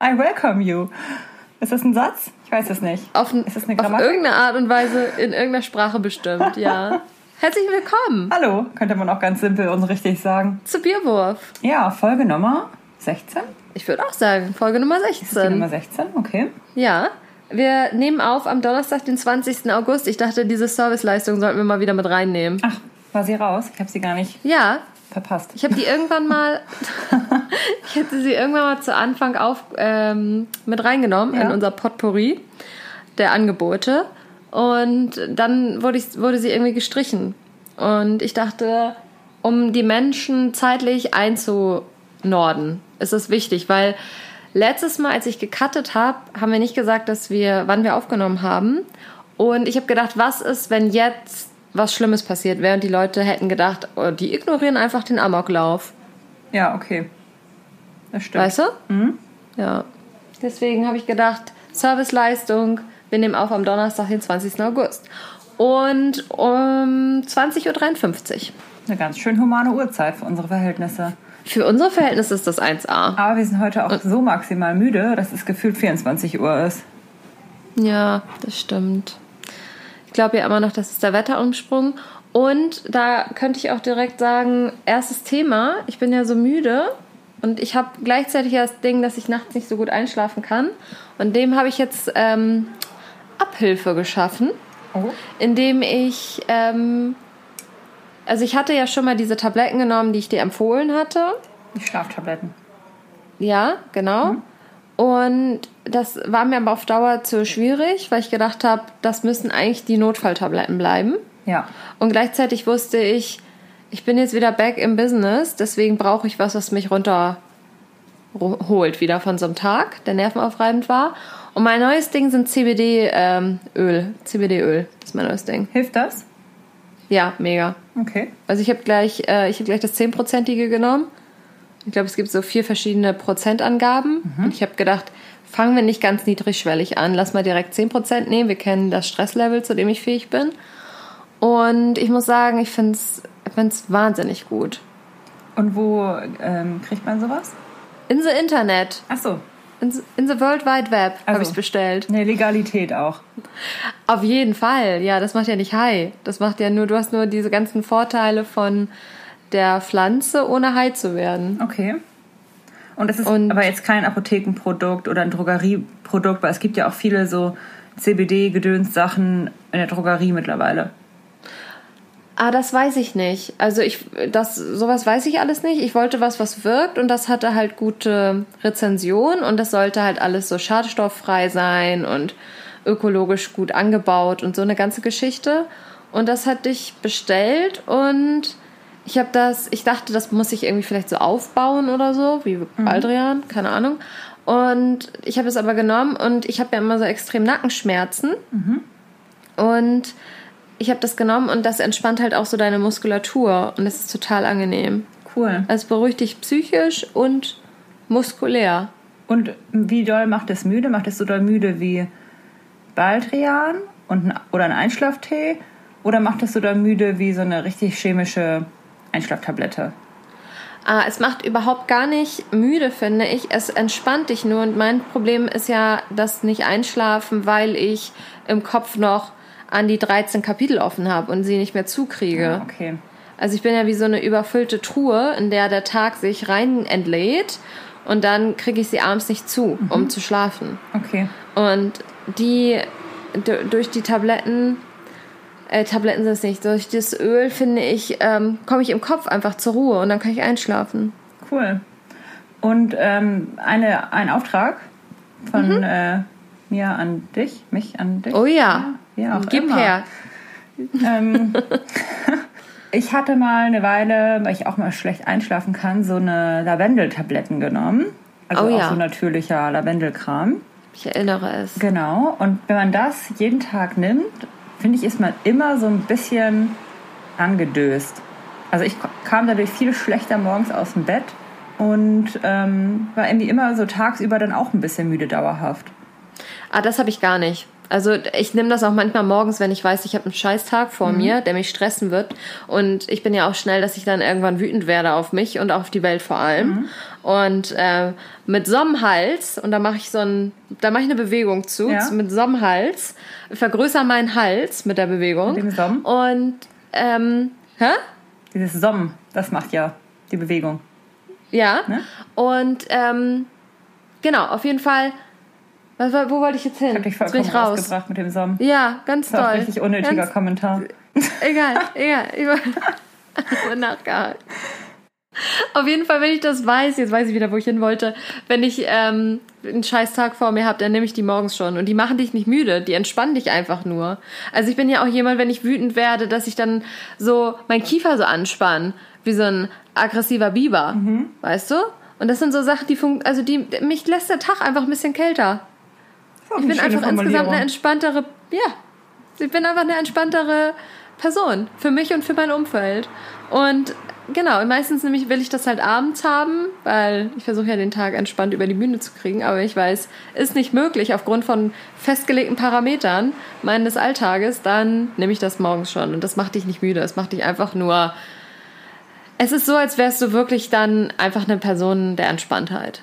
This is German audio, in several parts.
I welcome you. Ist das ein Satz? Ich weiß es nicht. Auf, ist das eine auf irgendeine Art und Weise in irgendeiner Sprache bestimmt, ja. Herzlich willkommen. Hallo, könnte man auch ganz simpel und richtig sagen. Zu Bierwurf. Ja, Folge Nummer 16. Ich würde auch sagen, Folge Nummer 16. Ist die Nummer 16, okay. Ja. Wir nehmen auf am Donnerstag, den 20. August. Ich dachte, diese Serviceleistung sollten wir mal wieder mit reinnehmen. Ach, war sie raus? Ich habe sie gar nicht Ja, verpasst. ich habe die irgendwann mal, ich hätte sie irgendwann mal zu Anfang auf, ähm, mit reingenommen in Ja. unser Potpourri der Angebote. Und dann wurde, ich, wurde sie irgendwie gestrichen. Und ich dachte, um die Menschen zeitlich einzunorden, ist es wichtig, weil letztes Mal, als ich gecuttet habe, haben wir nicht gesagt, dass wir, wann wir aufgenommen haben. Und ich habe gedacht, was ist, wenn jetzt was Schlimmes passiert wäre und die Leute hätten gedacht, oh, die ignorieren einfach den Amoklauf. Ja, okay. Das stimmt. Weißt du? Ja. Deswegen habe ich gedacht, Serviceleistung, wir nehmen auf am Donnerstag, den 20. August. Und um 20.53 Uhr. Eine ganz schön humane Uhrzeit für unsere Verhältnisse. Für unsere Verhältnisse ist das 1A. Aber wir sind heute auch so maximal müde, dass es gefühlt 24 Uhr ist. Ja, das stimmt. Ich glaube ja immer noch, das ist der Wetterumsprung. Und da könnte ich auch direkt sagen, erstes Thema, ich bin ja so müde und ich habe gleichzeitig ja das Ding, dass ich nachts nicht so gut einschlafen kann. Und dem habe ich jetzt ähm, Abhilfe geschaffen, Oh. indem ich, ähm, also ich hatte ja schon mal diese Tabletten genommen, die ich dir empfohlen hatte. Die Schlaftabletten. Ja, genau. Und das war mir aber auf Dauer zu schwierig, weil ich gedacht habe, das müssen eigentlich die Notfalltabletten bleiben. Ja. Und gleichzeitig wusste ich, ich bin jetzt wieder back im Business, deswegen brauche ich was, was mich runterholt wieder von so einem Tag, der nervenaufreibend war. Und mein neues Ding sind CBD-Öl. CBD-Öl ist mein neues Ding. Hilft das? Ja, mega. Okay. Also ich habe gleich, äh, ich habe gleich das 10-prozentige genommen. Ich glaube, es gibt so vier verschiedene Prozentangaben. Und ich habe gedacht, fangen wir nicht ganz niedrigschwellig an. Lass mal direkt 10% nehmen. Wir kennen das Stresslevel, zu dem ich fähig bin. Und ich muss sagen, ich finde es wahnsinnig gut. Und wo ähm, kriegt man sowas? In the Internet, Ach so. in the, in the World Wide Web habe Also. ich es bestellt. Eine Legalität auch. Auf jeden Fall. Ja, das macht ja nicht high. Das macht ja nur, du hast nur diese ganzen Vorteile von der Pflanze, ohne high zu werden. Okay. Und es ist Und- aber jetzt kein Apothekenprodukt oder ein Drogerieprodukt, weil es gibt ja auch viele so CBD-Gedöns-Sachen in der Drogerie mittlerweile. Ah, das weiß ich nicht. Also ich, das, sowas weiß ich alles nicht. Ich wollte was, was wirkt und das hatte halt gute Rezension und das sollte halt alles so schadstofffrei sein und ökologisch gut angebaut und so eine ganze Geschichte. Und das hatte ich bestellt und ich habe das, ich dachte, das muss ich irgendwie vielleicht so aufbauen oder so, wie Baldrian, keine Ahnung. Und ich habe es aber genommen und ich habe ja immer so extrem Nackenschmerzen. Und ich habe das genommen und das entspannt halt auch so deine Muskulatur und es ist total angenehm. Cool. Also es beruhigt dich psychisch und muskulär. Und wie doll macht es müde? Macht es so doll müde wie Baldrian und ein, oder ein Einschlaftee? Oder macht es so doll müde wie so eine richtig chemische Einschlaftablette? Ah, es macht überhaupt gar nicht müde, finde ich. Es entspannt dich nur und mein Problem ist ja das nicht einschlafen, weil ich im Kopf noch an die 13 Kapitel offen habe und sie nicht mehr zukriege. Okay. Also ich bin ja wie so eine überfüllte Truhe, in der der Tag sich rein entlädt und dann kriege ich sie abends nicht zu, um zu schlafen. Okay. Und die durch die Tabletten, äh, Tabletten sind es nicht, durch das Öl finde ich, ähm, komme ich im Kopf einfach zur Ruhe und dann kann ich einschlafen. Cool. Und ähm, eine, ein Auftrag von äh, mir an dich, mich an dich. Mhm. Oh ja, wie auch gib immer. her. Ähm, ich hatte mal eine Weile, weil ich auch mal schlecht einschlafen kann, so eine Lavendeltabletten genommen. Also Oh auch ja. so natürlicher Lavendelkram. Ich erinnere es. Genau. Und wenn man das jeden Tag nimmt, finde ich, ist man immer so ein bisschen angedöst. Also ich kam dadurch viel schlechter morgens aus dem Bett und ähm, war irgendwie immer so tagsüber dann auch ein bisschen müde dauerhaft. Ah, das habe ich gar nicht. Also ich nehme das auch manchmal morgens, wenn ich weiß, ich habe einen Scheißtag vor mir, der mich stressen wird. Und ich bin ja auch schnell, dass ich dann irgendwann wütend werde auf mich und auf die Welt vor allem. Und äh, mit so einem Hals, und da mache ich so ein, da mache ich eine Bewegung zu, Ja. mit so einem Hals, vergrößere meinen Hals mit der Bewegung. Mit dem Somm? Und ähm, hä? Dieses Somm, das macht ja die Bewegung. Ja. Ne? Und ähm, genau, auf jeden Fall. Was, wo wollte ich jetzt hin? Ich hab dich jetzt bin vollkommen ich raus. rausgebracht mit dem Somm. Ja, ganz Das war toll. ein richtig unnötiger Ganz, Kommentar. egal, egal. Ich war nachgehakt. Auf jeden Fall, wenn ich das weiß, jetzt weiß ich wieder, wo ich hin wollte, wenn ich ähm, einen scheiß Tag vor mir habe, dann nehme ich die morgens schon. Und die machen dich nicht müde, die entspannen dich einfach nur. Also ich bin ja auch jemand, wenn ich wütend werde, dass ich dann so mein Kiefer so anspann, wie so ein aggressiver Biber. Weißt du? Und das sind so Sachen, die funken, also die, mich lässt der Tag einfach ein bisschen kälter. Ich bin einfach insgesamt eine entspanntere, ja, ich bin einfach eine entspanntere Person für mich und für mein Umfeld. Und genau, meistens nämlich will ich das halt abends haben, weil ich versuche ja den Tag entspannt über die Bühne zu kriegen, aber ich weiß, ist nicht möglich aufgrund von festgelegten Parametern meines Alltages, dann nehme ich das morgens schon und das macht dich nicht müde, es macht dich einfach nur es ist so, als wärst du wirklich dann einfach eine Person der Entspanntheit.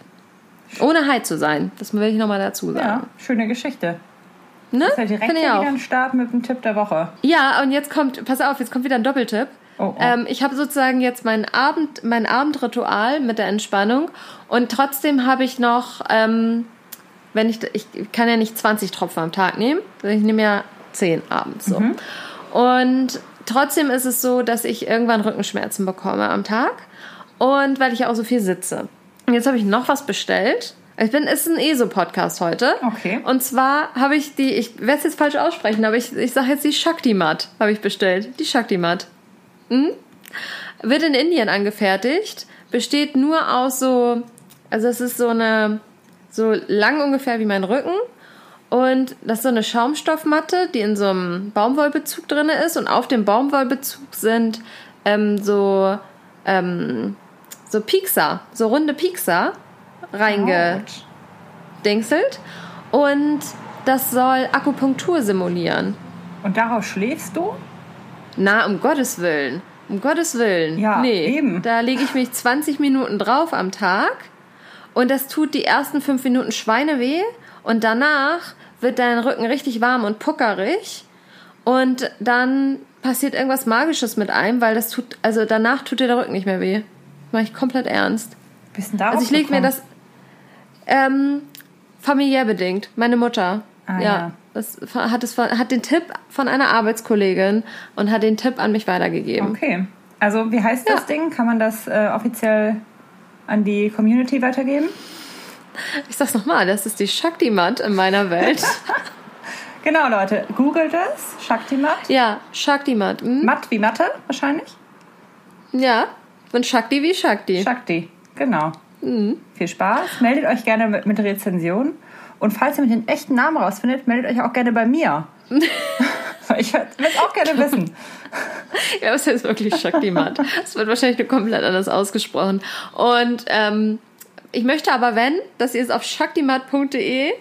Ohne Heid zu sein. Das will ich nochmal dazu sagen. Ja, schöne Geschichte. Ne? Das ist ja direkt wieder ein Start mit dem Tipp der Woche. Ja, und jetzt kommt, pass auf, jetzt kommt wieder ein Doppeltipp. Oh, oh. Ähm, ich habe sozusagen jetzt mein Abend, mein Abendritual mit der Entspannung und trotzdem habe ich noch, ähm, wenn ich, ich kann ja nicht 20 Tropfen am Tag nehmen, sondern ich nehme ja 10 abends so. Mhm. Und trotzdem ist es so, dass ich irgendwann Rückenschmerzen bekomme am Tag und weil ich auch so viel sitze. Und jetzt habe ich noch was bestellt. Ich bin, es ist ein ESO-Podcast heute. Okay. Und zwar habe ich die, ich werde es jetzt falsch aussprechen, aber ich, ich sage jetzt die Shakti-Mat, habe ich bestellt. Die Shakti-Mat. Hm? Wird in Indien angefertigt, besteht nur aus so, also es ist so eine, so lang ungefähr wie mein Rücken. Und das ist so eine Schaumstoffmatte, die in so einem Baumwollbezug drin ist. Und auf dem Baumwollbezug sind ähm, so, ähm, so Piekser, so runde Piekser reingedingselt. Und das soll Akupunktur simulieren. Und darauf schläfst du? Na, um Gottes Willen. Um Gottes Willen. Ja, nee, eben. Da lege ich mich 20 Minuten drauf am Tag und das tut die ersten fünf Minuten Schweineweh und danach wird dein Rücken richtig warm und puckerig und dann passiert irgendwas Magisches mit einem, weil das tut, also danach tut dir der Rücken nicht mehr weh. Mach ich komplett ernst. Bist du darauf Also ich lege mir das ähm, familiär bedingt. Meine Mutter. Ah, ja. ja. Das hat, es hat den Tipp von einer Arbeitskollegin und hat den Tipp an mich weitergegeben. Okay. Also, wie heißt das Ja. Ding? Kann man das äh, offiziell an die Community weitergeben? Ich sag's nochmal, das ist die Shakti-Mat in meiner Welt. Genau, Leute. Googelt es. Shakti-Mat. ja, Shakti-Mat. Hm? Matt wie Mathe wahrscheinlich. Ja, und Shakti wie Shakti. Shakti. Genau. Mhm. Viel Spaß. Meldet euch gerne mit, mit Rezensionen. Und falls ihr mit den echten Namen rausfindet, meldet euch auch gerne bei mir. Ich will es auch gerne wissen. Ja, das heißt wirklich Shakti-Mat. Es wird wahrscheinlich nur komplett anders ausgesprochen. Und ähm, ich möchte aber, wenn, dass ihr es auf shaktimat.de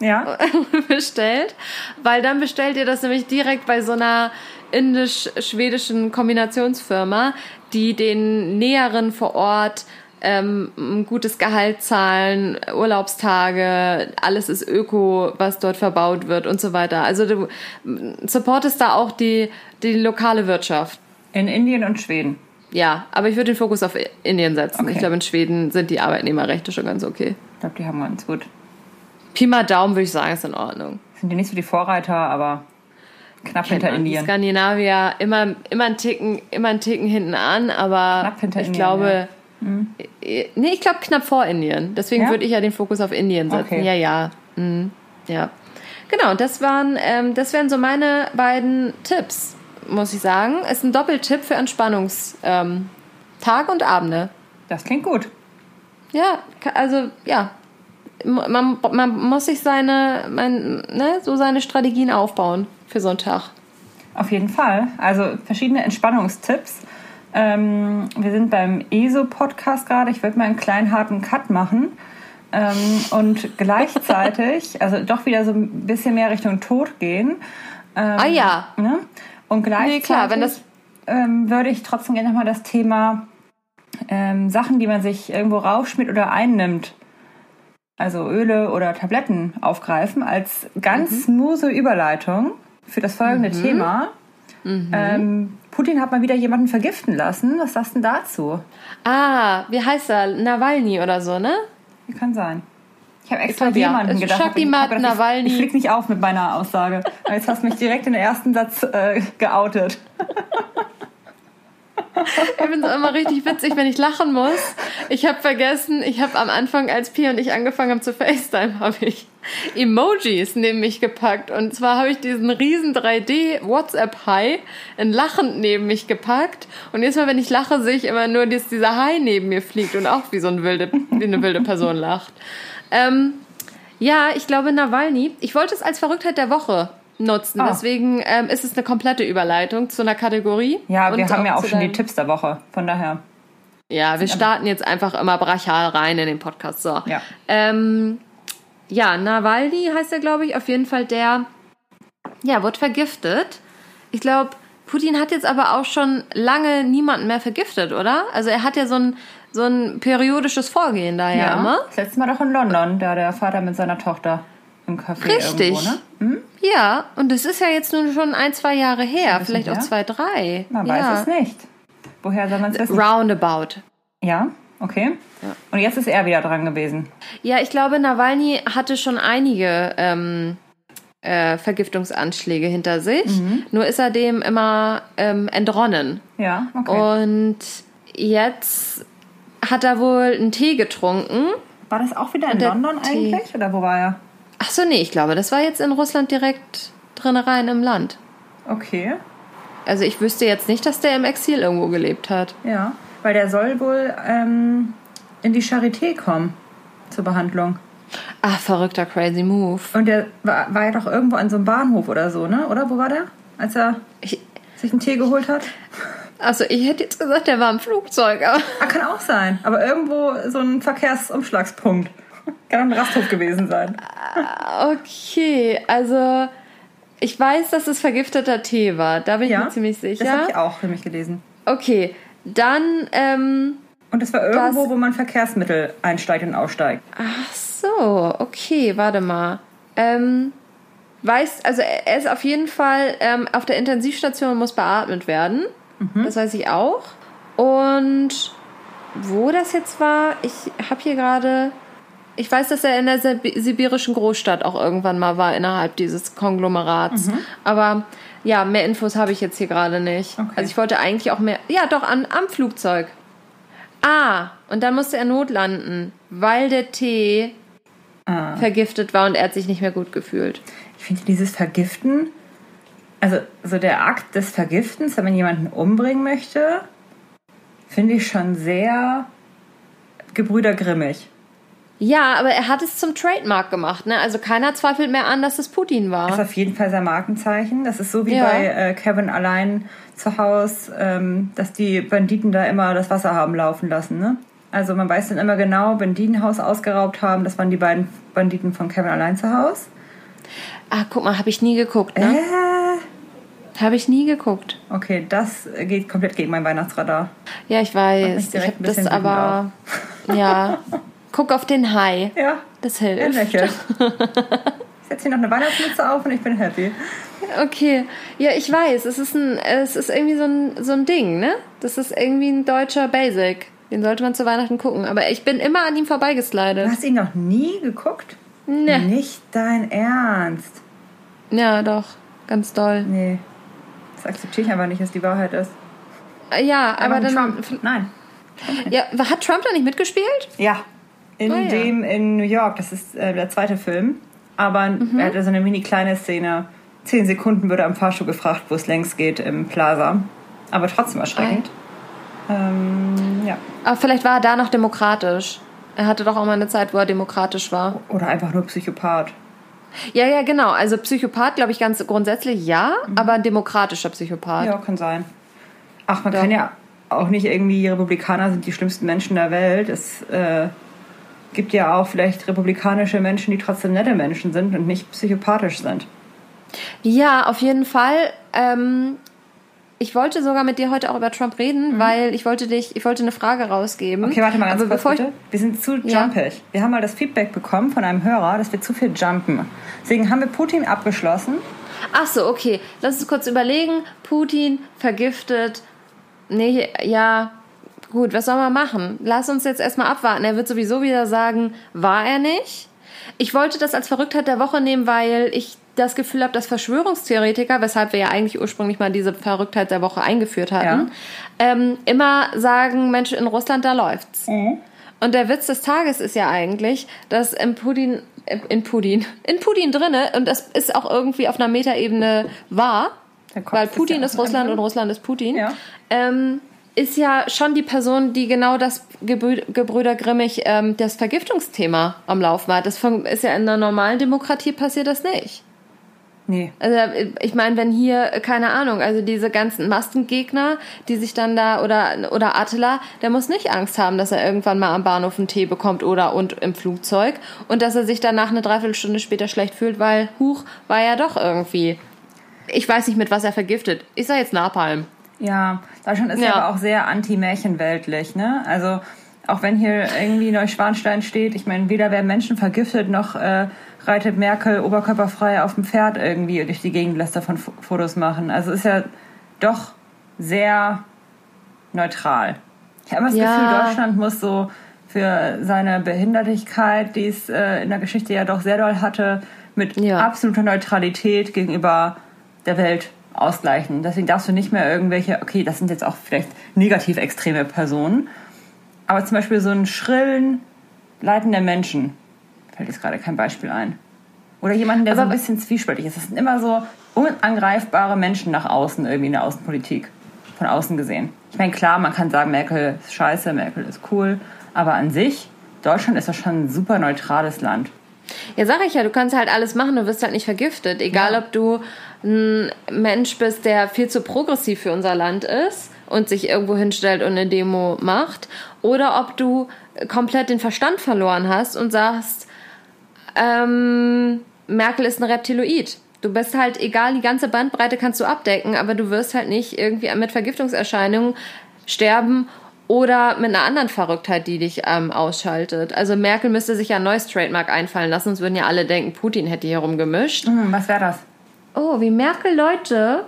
Ja. bestellt, weil dann bestellt ihr das nämlich direkt bei so einer indisch-schwedischen Kombinationsfirma, die den Näheren vor Ort ähm, ein gutes Gehalt zahlen, Urlaubstage, alles ist öko, was dort verbaut wird und so weiter. Also du supportest da auch die, die lokale Wirtschaft. In Indien und Schweden. Ja, aber ich würde den Fokus auf Indien setzen. Okay. Ich glaube, in Schweden sind die Arbeitnehmerrechte schon ganz okay. Ich glaube, die haben ganz gut. Pi mal Daumen würde ich sagen, ist in Ordnung. Sind die nicht so die Vorreiter, aber knapp Kennt hinter man. Die Indien. Skandinavier immer, immer, einen Ticken, immer einen Ticken hinten an, aber Knapp hinter ich Indien, glaube, äh, nee, ich glaube knapp vor Indien. Deswegen Ja? würde ich ja den Fokus auf Indien setzen. Okay. Ja, ja. Mhm. Ja. Genau, das waren, ähm, das wären so meine beiden Tipps, muss ich sagen. Ist ein Doppeltipp für Entspannungs, ähm, und Abende. Das klingt gut. Ja, also ja, man, man muss sich seine, mein, ne, so seine Strategien aufbauen für so einen Tag. Auf jeden Fall. Also verschiedene Entspannungstipps. Ähm, wir sind beim ESO-Podcast gerade. Ich würde mal einen kleinen harten Cut machen. ähm, und gleichzeitig, also doch wieder so ein bisschen mehr Richtung Tod gehen. Ähm, Ah ja. Ne? Und gleichzeitig Nee, klar, wenn das- ähm, würde ich trotzdem gerne nochmal das Thema ähm, Sachen, die man sich irgendwo raufschmiert oder einnimmt, also Öle oder Tabletten aufgreifen, als ganz Mhm. smooth Überleitung für das folgende Thema. Mhm. Ähm, Putin hat mal wieder jemanden vergiften lassen. Was sagst du denn dazu? Ah, wie heißt er? Nawalny oder so, ne? Kann sein? Ich habe extra glaub, ja. jemanden Es- gedacht. Aber ich hab gedacht, Nawalny. Ich, ich flieg nicht auf mit meiner Aussage. Aber jetzt hast du mich direkt in den ersten Satz äh, geoutet. Ich finde es immer richtig witzig, wenn ich lachen muss. Ich habe vergessen, ich habe am Anfang, als Pia und ich angefangen haben zu FaceTime, habe ich Emojis neben mich gepackt. Und zwar habe ich diesen riesen 3D WhatsApp-High in lachend neben mich gepackt. Und jedes Mal, wenn ich lache, sehe ich immer nur, dass dieser High neben mir fliegt und auch wie so eine wilde, wie eine wilde Person lacht. Ähm, ja, ich glaube Nawalny. Ich wollte es als Verrücktheit der Woche nutzen. Ah. Deswegen ähm, ist es eine komplette Überleitung zu einer Kategorie. Ja, wir haben ja auch schon die Tipps der Woche. Von daher. ja, wir starten jetzt einfach immer brachial rein in den Podcast. So. Ja. Ähm, ja, Nawalny heißt er, glaube ich, auf jeden Fall der, ja, wird vergiftet. Ich glaube, Putin hat jetzt aber auch schon lange niemanden mehr vergiftet, oder? Also er hat ja so ein, so ein periodisches Vorgehen da ja, immer. Das letzte Mal doch in London, da der Vater mit seiner Tochter im Café Richtig. irgendwo, ne? Hm? Ja, und das ist ja jetzt nun schon ein, zwei Jahre her, vielleicht auch her. zwei, drei. Man ja. weiß es nicht. Woher soll man es wissen? Roundabout. Ja, okay. Und jetzt ist er wieder dran gewesen. Ja, ich glaube, Nawalny hatte schon einige ähm, äh, Vergiftungsanschläge hinter sich. Nur ist er dem immer ähm, entronnen. Ja, okay. Und jetzt hat er wohl einen Tee getrunken. war das auch wieder in London Tee. eigentlich? Oder wo war er? Ach so, nee, ich glaube, das war jetzt in Russland direkt drin rein im Land. Okay. Also ich wüsste jetzt nicht, dass der im Exil irgendwo gelebt hat. Ja, weil der soll wohl ähm, in die Charité kommen zur Behandlung. Ah, verrückter crazy move. Und der war, war ja doch irgendwo an so einem Bahnhof oder so, ne? Oder wo war der? Als er Ich, sich einen Tee geholt hat? also ich hätte jetzt gesagt, der war im Flugzeug, aber Ah, kann auch sein. Aber irgendwo so ein Verkehrsumschlagspunkt. Kann ein Rasthof gewesen sein. Okay, also ich weiß, dass es vergifteter Tee war. Da bin ich Ja, mir ziemlich Das habe sicher. ich auch für mich gelesen. Okay, dann, ähm, Und es war irgendwo, Das- wo man Verkehrsmittel einsteigt und aussteigt. ach so, okay, warte mal. Ähm, weiß, also er er ist auf jeden Fall ähm, auf der Intensivstation und muss beatmet werden. Mhm. Das weiß ich auch. Und wo das jetzt war, ich habe hier gerade. Ich weiß, dass er in der Sib- sibirischen Großstadt auch irgendwann mal war innerhalb dieses Konglomerats. Mhm. Aber ja, mehr Infos habe ich jetzt hier gerade nicht. Okay. Also ich wollte eigentlich auch mehr. Ja, doch, an, am Flugzeug. Ah, und dann musste er notlanden, weil der Tee Ah. vergiftet war und er hat sich nicht mehr gut gefühlt. Ich finde dieses Vergiften, also so der Akt des Vergiftens, wenn man jemanden umbringen möchte, finde ich schon sehr Gebrüder Grimmig. Ja, aber er hat es zum Trademark gemacht, ne? Also keiner zweifelt mehr an, dass es Putin Das ist war. auf jeden Fall sein Markenzeichen. Das ist so wie Ja. bei äh, Kevin allein zu Hause, ähm, dass die Banditen da immer das Wasser haben laufen lassen. Ne? Also man weiß dann immer genau, wenn die ein Haus ausgeraubt haben, das waren die beiden Banditen von Kevin allein zu Hause. Ah, guck mal, habe ich nie geguckt, ne? Äh, Habe ich nie geguckt. okay, das geht komplett gegen mein Weihnachtsradar. Ja, ich weiß. Ich habe das aber. Ja. Guck auf den Hai. Ja, Das er hilft. lächelt. Ich setze hier noch eine Weihnachtsmütze auf und ich bin happy. Okay. Ja, ich weiß. Es ist ein, es ist irgendwie so ein, so ein Ding, ne? Das ist irgendwie ein deutscher Basic. Den sollte man zu Weihnachten gucken. Aber ich bin immer an ihm Du vorbeigeslidet. hast ihn noch nie geguckt? Ne. Nicht dein Ernst. Ja, doch. Ganz doll. Nee. Das akzeptiere ich einfach nicht, dass die Wahrheit ist. Ja, aber Einfach dann. Trump. Nein. Ja, hat Trump da nicht mitgespielt? Ja. In Ah, ja. dem in New York, das ist äh, der zweite Film. Aber Mhm. er hatte so eine mini kleine Szene. Zehn Sekunden würde am Fahrstuhl gefragt, wo es längs geht im Plaza. Aber trotzdem erschreckend. Ähm, ja. Aber vielleicht war er da noch demokratisch. Er hatte doch auch mal eine Zeit, wo er demokratisch war. Oder einfach nur Psychopath. Ja, ja, genau. Also Psychopath, glaube ich, ganz grundsätzlich ja, aber ein demokratischer Psychopath. Ja, kann sein. Ach, man Ja. kann ja auch nicht irgendwie, Republikaner sind die schlimmsten Menschen der Welt. Es, äh, gibt ja auch vielleicht republikanische Menschen, die trotzdem nette Menschen sind und nicht psychopathisch sind. Ja, auf jeden Fall. Ähm, ich wollte sogar mit dir heute auch über Trump reden, weil ich wollte dich, ich wollte eine Frage rausgeben. Mhm. Okay, warte mal ganz Aber kurz bevor bitte. Wir sind zu jumpig. Wir haben mal das Feedback bekommen von einem Hörer, dass wir zu viel jumpen. Deswegen haben wir Putin abgeschlossen. Ach so, okay. Lass uns kurz überlegen. Putin vergiftet. Nee, ja. Gut, was soll man machen? Lass uns jetzt erstmal abwarten. Er wird sowieso wieder sagen, war er nicht. Ich wollte das als Verrücktheit der Woche nehmen, weil ich das Gefühl habe, dass Verschwörungstheoretiker, weshalb wir ja eigentlich ursprünglich mal diese Verrücktheit der Woche eingeführt hatten, ähm, immer sagen, Mensch, in Russland, da läuft's. Und der Witz des Tages ist ja eigentlich, dass in Putin, äh, in Putin, in Putin drinne, und das ist auch irgendwie auf einer Metaebene wahr, weil Putin ja ist Russland und Russland ist Putin, Ja. ähm, ist ja schon die Person, die genau das Gebrü Gebrüder Grimmig, ähm, das Vergiftungsthema am Laufen hat. Das ist ja in einer normalen Demokratie passiert das nicht. Nee. Also ich meine, wenn hier, keine Ahnung, also diese ganzen Mastengegner, die sich dann da, oder, oder Attila, der muss nicht Angst haben, dass er irgendwann mal am Bahnhof einen Tee bekommt oder und im Flugzeug und dass er sich danach eine Dreiviertelstunde später schlecht fühlt, weil, huch, war ja doch irgendwie, ich weiß nicht, mit was er vergiftet. Ich sag jetzt Napalm. Ja, Deutschland ist ja, aber auch sehr anti-märchenweltlich, ne? Also auch wenn hier irgendwie Neuschwanstein steht, ich meine, weder werden Menschen vergiftet, noch äh, reitet Merkel oberkörperfrei auf dem Pferd irgendwie durch die Gegend, lässt davon F Fotos machen. Also ist ja doch sehr neutral. Ich habe immer das Ja. Gefühl, Deutschland muss so für seine Behindertigkeit, die es äh, in der Geschichte ja doch sehr doll hatte, mit Ja. absoluter Neutralität gegenüber der Welt ausgleichen. Deswegen darfst du nicht mehr irgendwelche, okay, das sind jetzt auch vielleicht negativ extreme Personen, aber zum Beispiel so einen schrillen, leitenden Menschen, fällt jetzt gerade kein Beispiel ein. Oder jemanden, der so ein Aber- bisschen zwiespältig ist. Das sind immer so unangreifbare Menschen nach außen, irgendwie in der Außenpolitik. Von außen gesehen. Ich meine, klar, man kann sagen, Merkel ist scheiße, Merkel ist cool, aber an sich, Deutschland ist doch schon ein super neutrales Land. Ja, sag ich ja, du kannst halt alles machen, du wirst halt nicht vergiftet. Egal, Ja. ob du ein Mensch bist, der viel zu progressiv für unser Land ist und sich irgendwo hinstellt und eine Demo macht, oder ob du komplett den Verstand verloren hast und sagst, ähm, Merkel ist ein Reptiloid. Du bist halt, egal, die ganze Bandbreite kannst du abdecken, aber du wirst halt nicht irgendwie mit Vergiftungserscheinungen sterben oder mit einer anderen Verrücktheit, die dich ähm, ausschaltet. Also Merkel müsste sich ja ein neues Trademark einfallen lassen, sonst würden ja alle denken, Putin hätte hier rumgemischt. Hm, was wäre das? Oh, wie Merkel Leute?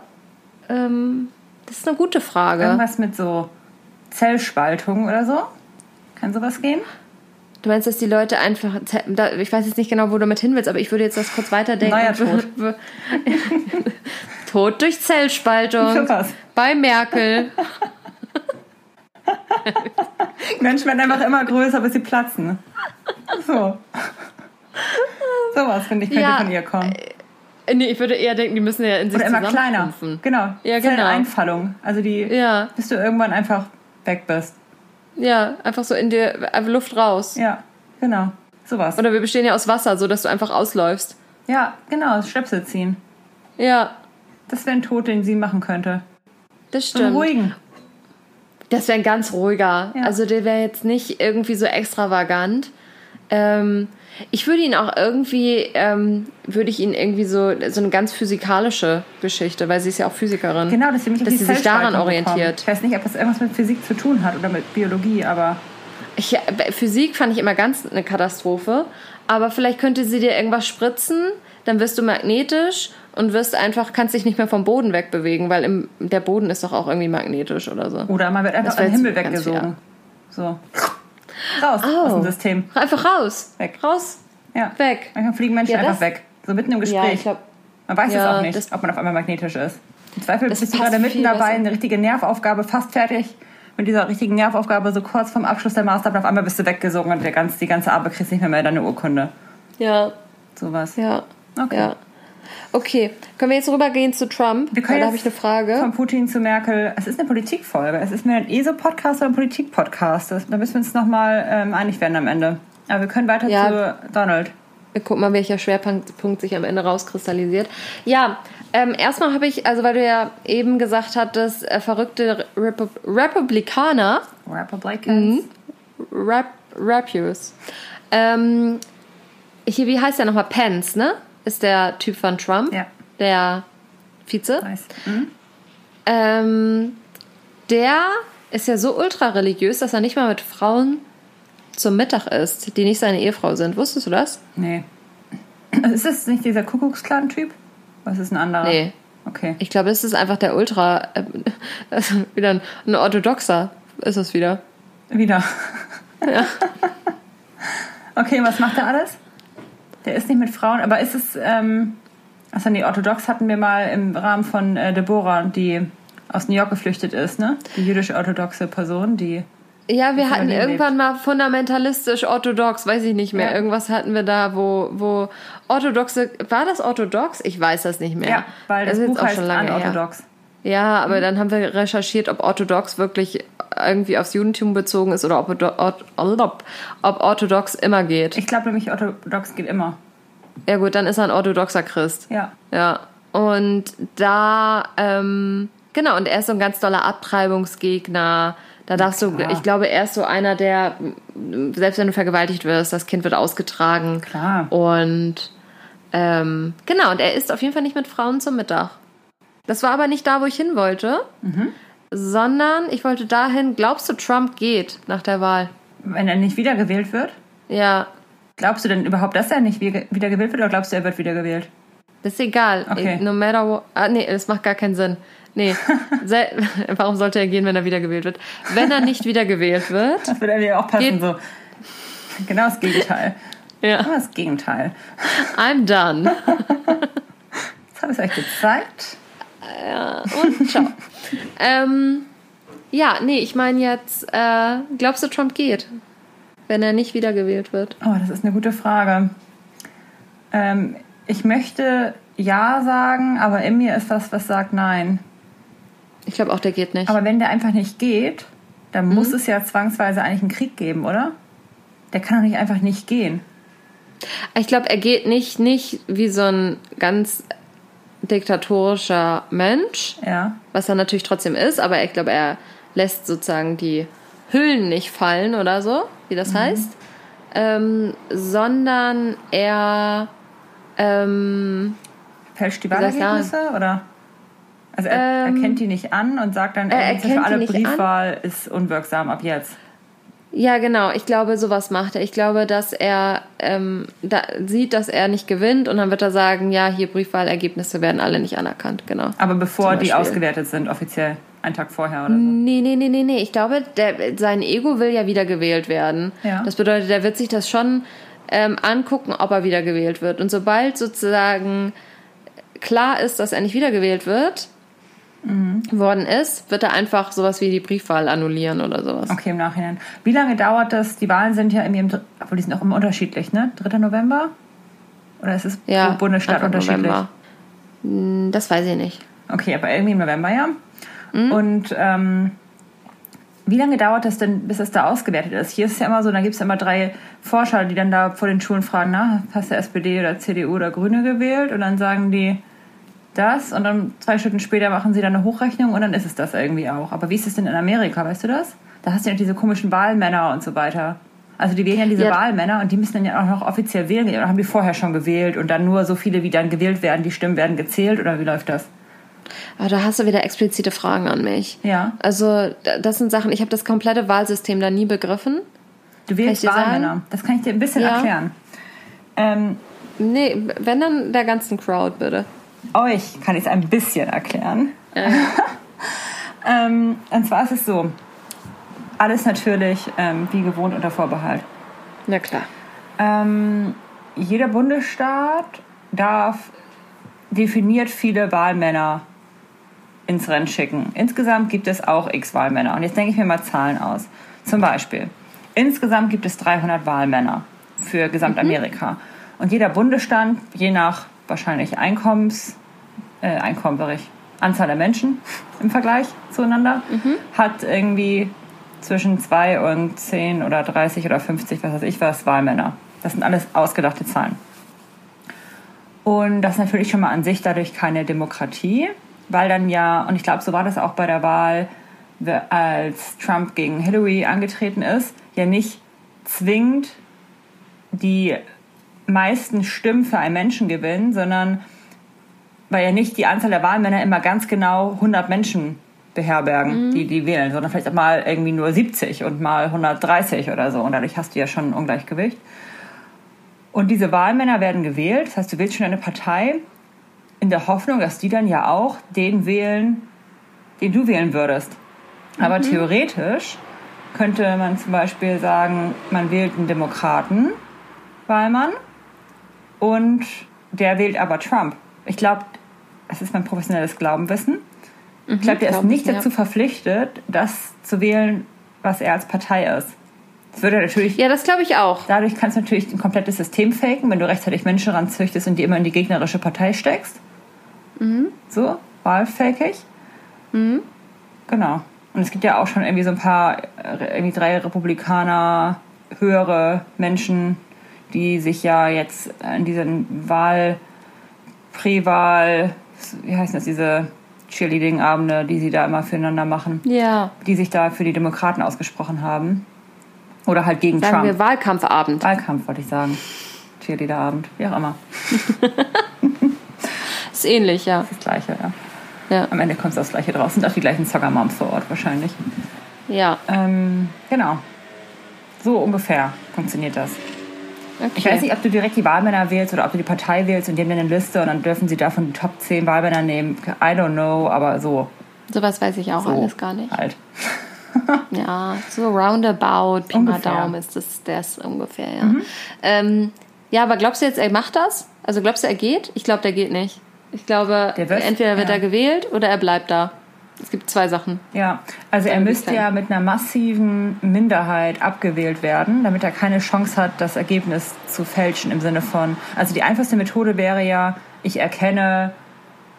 Ähm, das ist eine gute Frage. Irgendwas mit so Zellspaltung oder so? Kann sowas gehen? Du meinst, dass die Leute einfach, ich weiß jetzt nicht genau, wo du mit hin willst, aber ich würde jetzt das kurz weiterdenken. Neuer Tod. Tod durch Zellspaltung. Für was? Bei Merkel. Menschen werden einfach immer größer, bis sie platzen. So. Sowas, finde ich, könnte Ja, von ihr kommen. Äh, Nee, ich würde eher denken, die müssen ja in sich Oder immer kleiner. Genau. Ja, genau. Zelleinfallung. Also die, Ja. bis du irgendwann einfach weg bist. Ja, einfach so in die einfach Luft raus. Ja, genau. Sowas. Oder wir bestehen ja aus Wasser, so dass du einfach ausläufst. Ja, genau, Stöpsel ziehen. Ja, Das wäre ein Tod, den sie machen könnte. das So stimmt. ruhigen. Das wäre ein ganz ruhiger. Ja. Also der wäre jetzt nicht irgendwie so extravagant. Ähm, ich würde ihn auch irgendwie, ähm, würde ich ihn irgendwie so, so eine ganz physikalische Geschichte, weil sie ist ja auch Physikerin. Genau, dass sie mich Dass sie sich daran Zellspaltung bekommen. orientiert. Ich weiß nicht, ob das irgendwas mit Physik zu tun hat oder mit Biologie, aber Ich, bei Physik fand ich immer ganz eine Katastrophe. Aber vielleicht könnte sie dir irgendwas spritzen, dann wirst du magnetisch und wirst einfach, kannst dich nicht mehr vom Boden wegbewegen, weil im, der Boden ist doch auch irgendwie magnetisch oder so. oder man wird einfach den Himmel weggesogen. So. Raus Oh. aus dem System. Einfach raus. Weg. Raus. Ja. Weg. Manchmal fliegen Menschen Ja, einfach weg. So mitten im Ja, Gespräch. ich glaube. man weiß ja, es auch nicht, ob man auf einmal magnetisch ist. Im Zweifel bist du gerade mitten dabei, besser. eine richtige Nervaufgabe, fast fertig. Mit dieser richtigen Nervaufgabe, so kurz vorm Abschluss der Master, und auf einmal bist du weggesogen und der ganz, die ganze Arbeit kriegst nicht mehr, mehr deine Urkunde. Ja, Sowas. ja. Okay. Ja. Okay, können wir jetzt rübergehen zu Trump? Wir können da habe ich eine Frage. Von Putin zu Merkel. Es ist eine Politikfolge. Es ist mir ein ESO-Podcast oder ein Politik-Podcast. Da müssen wir uns nochmal ähm, einig werden am Ende. Aber wir können weiter Ja. zu Donald. Wir gucken mal, welcher Schwerpunkt Punkt sich am Ende rauskristallisiert. Ja, ähm, erstmal habe ich, also weil du ja eben gesagt hattest, äh, verrückte Repu Republikaner, Republicans. Rap Rapus, Ähm, hier, wie heißt der nochmal? Pence, ne? Ist der Typ von Trump. Ja. Der Vize. Weiß. Mhm. Ähm, der ist ja so ultra religiös, dass er nicht mal mit Frauen zum Mittag isst, die nicht seine Ehefrau sind. Wusstest du das? Nee. Ist das nicht dieser Kuckucksklan-Typ? Was ist ein anderer? Nee. Okay. Ich glaube, es ist einfach der Ultra. Äh, also wieder ein, ein Orthodoxer ist es wieder. Wieder. Ja. Okay, was macht er alles? Der ist nicht mit Frauen, aber ist es. Ähm, achso, nee, orthodox hatten wir mal im Rahmen von äh, Deborah, die aus New York geflüchtet ist, ne? Die jüdisch-orthodoxe Person, die. Ja, wir Das hatten irgendwann mal fundamentalistisch orthodox, weiß ich nicht mehr. Ja. Irgendwas hatten wir da, wo, wo orthodoxe, war das orthodox? Ich weiß das nicht mehr. Ja, weil das, ist Buch jetzt auch heißt schon lange her. Ja, aber dann haben wir recherchiert, ob orthodox wirklich irgendwie aufs Judentum bezogen ist oder ob, ob, ob, orthodox immer geht. Ich glaube nämlich, orthodox geht immer. Ja gut, dann ist er ein orthodoxer Christ. Ja. Ja. Und da, ähm, genau, und er ist so ein ganz toller Abtreibungsgegner. Da darfst du, ich glaube, er ist so einer, der, selbst wenn du vergewaltigt wirst, das Kind wird ausgetragen. Klar. Und ähm, genau, und er isst auf jeden Fall nicht mit Frauen zum Mittag. Das war aber nicht da, wo ich hin wollte, sondern ich wollte dahin, glaubst du, Trump geht nach der Wahl? Wenn er nicht wiedergewählt wird? Ja, Glaubst du denn überhaupt, dass er nicht wieder- wiedergewählt wird oder glaubst du, er wird wiedergewählt? ist egal. Okay. No matter what. Ah, nee, das macht gar keinen Sinn. Nee, warum sollte er gehen, wenn er wiedergewählt wird? Wenn er nicht wiedergewählt wird, Das würde dir auch passen, so. Genau das Gegenteil. ja, Genau das Gegenteil. I'm done. Jetzt habe ich es euch gezeigt. Und ciao. ähm, ja, nee, ich meine jetzt, äh, glaubst du, Trump geht, wenn er nicht wiedergewählt wird? Oh, das ist eine gute Frage. Ähm, ich möchte Ja sagen, aber in mir ist was, was sagt Nein. Ich glaube auch, der geht nicht. Aber wenn der einfach nicht geht, dann Mhm. muss es ja zwangsweise eigentlich einen Krieg geben, oder? Der kann doch nicht einfach nicht gehen. Ich glaube, er geht nicht, nicht wie so ein ganz diktatorischer Mensch, Ja. was er natürlich trotzdem ist, aber ich glaube, er lässt sozusagen die Hüllen nicht fallen oder so, wie das heißt, ähm, sondern er ähm, Fälscht die Wahlergebnisse, oder? Also er Ähm, erkennt die nicht an und sagt dann, er ey, jetzt für alle. Briefwahl ist unwirksam ab jetzt. Ja, genau. Ich glaube, sowas macht er. Ich glaube, dass er ähm, da sieht, dass er nicht gewinnt und dann wird er sagen, ja, hier Briefwahlergebnisse werden alle nicht anerkannt. Genau. Aber bevor die ausgewertet sind, offiziell, einen Tag vorher oder so. Nee, nee, nee, nee, nee. Ich glaube, der, sein Ego will ja wiedergewählt werden. Ja. Das bedeutet, er wird sich das schon ähm, angucken, ob er wiedergewählt wird. Und sobald sozusagen klar ist, dass er nicht wiedergewählt wird, Mhm. worden ist, wird er einfach sowas wie die Briefwahl annullieren oder sowas. Okay, im Nachhinein. Wie lange dauert das? Die Wahlen sind ja irgendwie im, obwohl die sind auch immer unterschiedlich, ne? 3. November? Oder ist es Ja, pro Bundesstaat unterschiedlich? November. Hm, Das weiß ich nicht. Okay, aber irgendwie im November, ja. Mhm. Und ähm, wie lange dauert das denn, bis es da ausgewertet ist? Hier ist es ja immer so, da gibt es ja immer drei Forscher, die dann da vor den Schulen fragen, na, hast du SPD oder CDU oder Grüne gewählt? Und dann sagen die das und dann zwei Stunden später machen sie dann eine Hochrechnung und dann ist es das irgendwie auch. Aber wie ist es denn in Amerika, weißt du das? Da hast du ja diese komischen Wahlmänner und so weiter. Also die wählen ja diese Ja. Wahlmänner und die müssen dann ja auch noch offiziell wählen. Oder haben die vorher schon gewählt und dann nur so viele, wie dann gewählt werden, die Stimmen werden gezählt oder wie läuft das? Aber da hast du wieder explizite Fragen an mich. Ja. Also, da- das sind Sachen, ich habe das komplette Wahlsystem da nie begriffen. Du wählst dir sagen? Wahlmänner. Das kann ich dir ein bisschen Ja. erklären. Ähm, Nee, wenn dann der ganzen Crowd, bitte. Euch kann ich es ein bisschen erklären. Ja. Ähm, und zwar ist es so, alles natürlich ähm, wie gewohnt unter Vorbehalt. Na klar. Ähm, jeder Bundesstaat darf definiert viele Wahlmänner ins Rennen schicken. Insgesamt gibt es auch x Wahlmänner. Und jetzt denke ich mir mal Zahlen aus. Zum Beispiel, insgesamt gibt es 300 Wahlmänner für Gesamtamerika. Und jeder Bundesstaat, je nach wahrscheinlich Einkommens, äh, Einkommen, ich, Anzahl der Menschen im Vergleich zueinander, hat irgendwie zwischen 2 und 10 oder 30 oder 50, was weiß ich was, Wahlmänner. Das sind alles ausgedachte Zahlen. Und das ist natürlich schon mal an sich dadurch keine Demokratie, weil dann ja, und ich glaube, so war das auch bei der Wahl, als Trump gegen Hillary angetreten ist, ja nicht zwingend die meisten Stimmen für einen Menschen gewinnen, sondern weil ja nicht die Anzahl der Wahlmänner immer ganz genau 100 Menschen beherbergen, die die wählen, sondern vielleicht auch mal irgendwie nur 70 und mal 130 oder so. Und dadurch hast du ja schon ein Ungleichgewicht. Und diese Wahlmänner werden gewählt, das heißt, du wählst schon eine Partei in der Hoffnung, dass die dann ja auch den wählen, den du wählen würdest. Aber theoretisch könnte man zum Beispiel sagen, man wählt einen Demokraten, Wahlmann, und der wählt aber Trump. Ich glaube, das ist mein professionelles Glaubenwissen. Ich glaube, der ist Glaubenwissen, nicht ja. dazu verpflichtet, das zu wählen, was er als Partei ist. Das würde natürlich Ja, das glaube ich auch. Dadurch kannst du natürlich ein komplettes System faken, wenn du rechtzeitig Menschen ranzüchtest und die immer in die gegnerische Partei steckst. So, wahlfakig. Genau. Und es gibt ja auch schon irgendwie so ein paar, äh, irgendwie drei Republikaner, höhere Menschen, die sich ja jetzt in diesen Wahl, Präwahl, wie heißen das, diese Cheerleading-Abende, die sie da immer füreinander machen, Ja. die sich da für die Demokraten ausgesprochen haben. Oder halt gegen Sagen Trump. wir Wahlkampfabend. Wahlkampf, wollte ich sagen. Cheerleaderabend, wie auch immer. Ist ähnlich, ja. Das Gleiche, ja. Ja. Am Ende kommt das Gleiche draus. Sind auch die gleichen Soccer-Moms vor Ort wahrscheinlich. Ja. Ähm, genau. So ungefähr funktioniert das. Okay. Ich weiß nicht, ob du direkt die Wahlmänner wählst oder ob du die Partei wählst und die haben dann eine Liste und dann dürfen sie davon die Top 10 Wahlmänner nehmen. I don't know, aber so. Sowas weiß ich auch so alles gar nicht. Halt. Ja, so roundabout, Pi mal. Mhm. Daumen ist das, das ungefähr, ja. Ähm, ja, aber glaubst du jetzt, er macht das? Also glaubst du, er geht? Ich glaube, der geht nicht. Ich glaube, wird- entweder wird ja. er gewählt oder er bleibt da. Es gibt zwei Sachen. Ja, also er müsste ja mit einer massiven Minderheit abgewählt werden, damit er keine Chance hat, das Ergebnis zu fälschen im Sinne von, also die einfachste Methode wäre ja, ich erkenne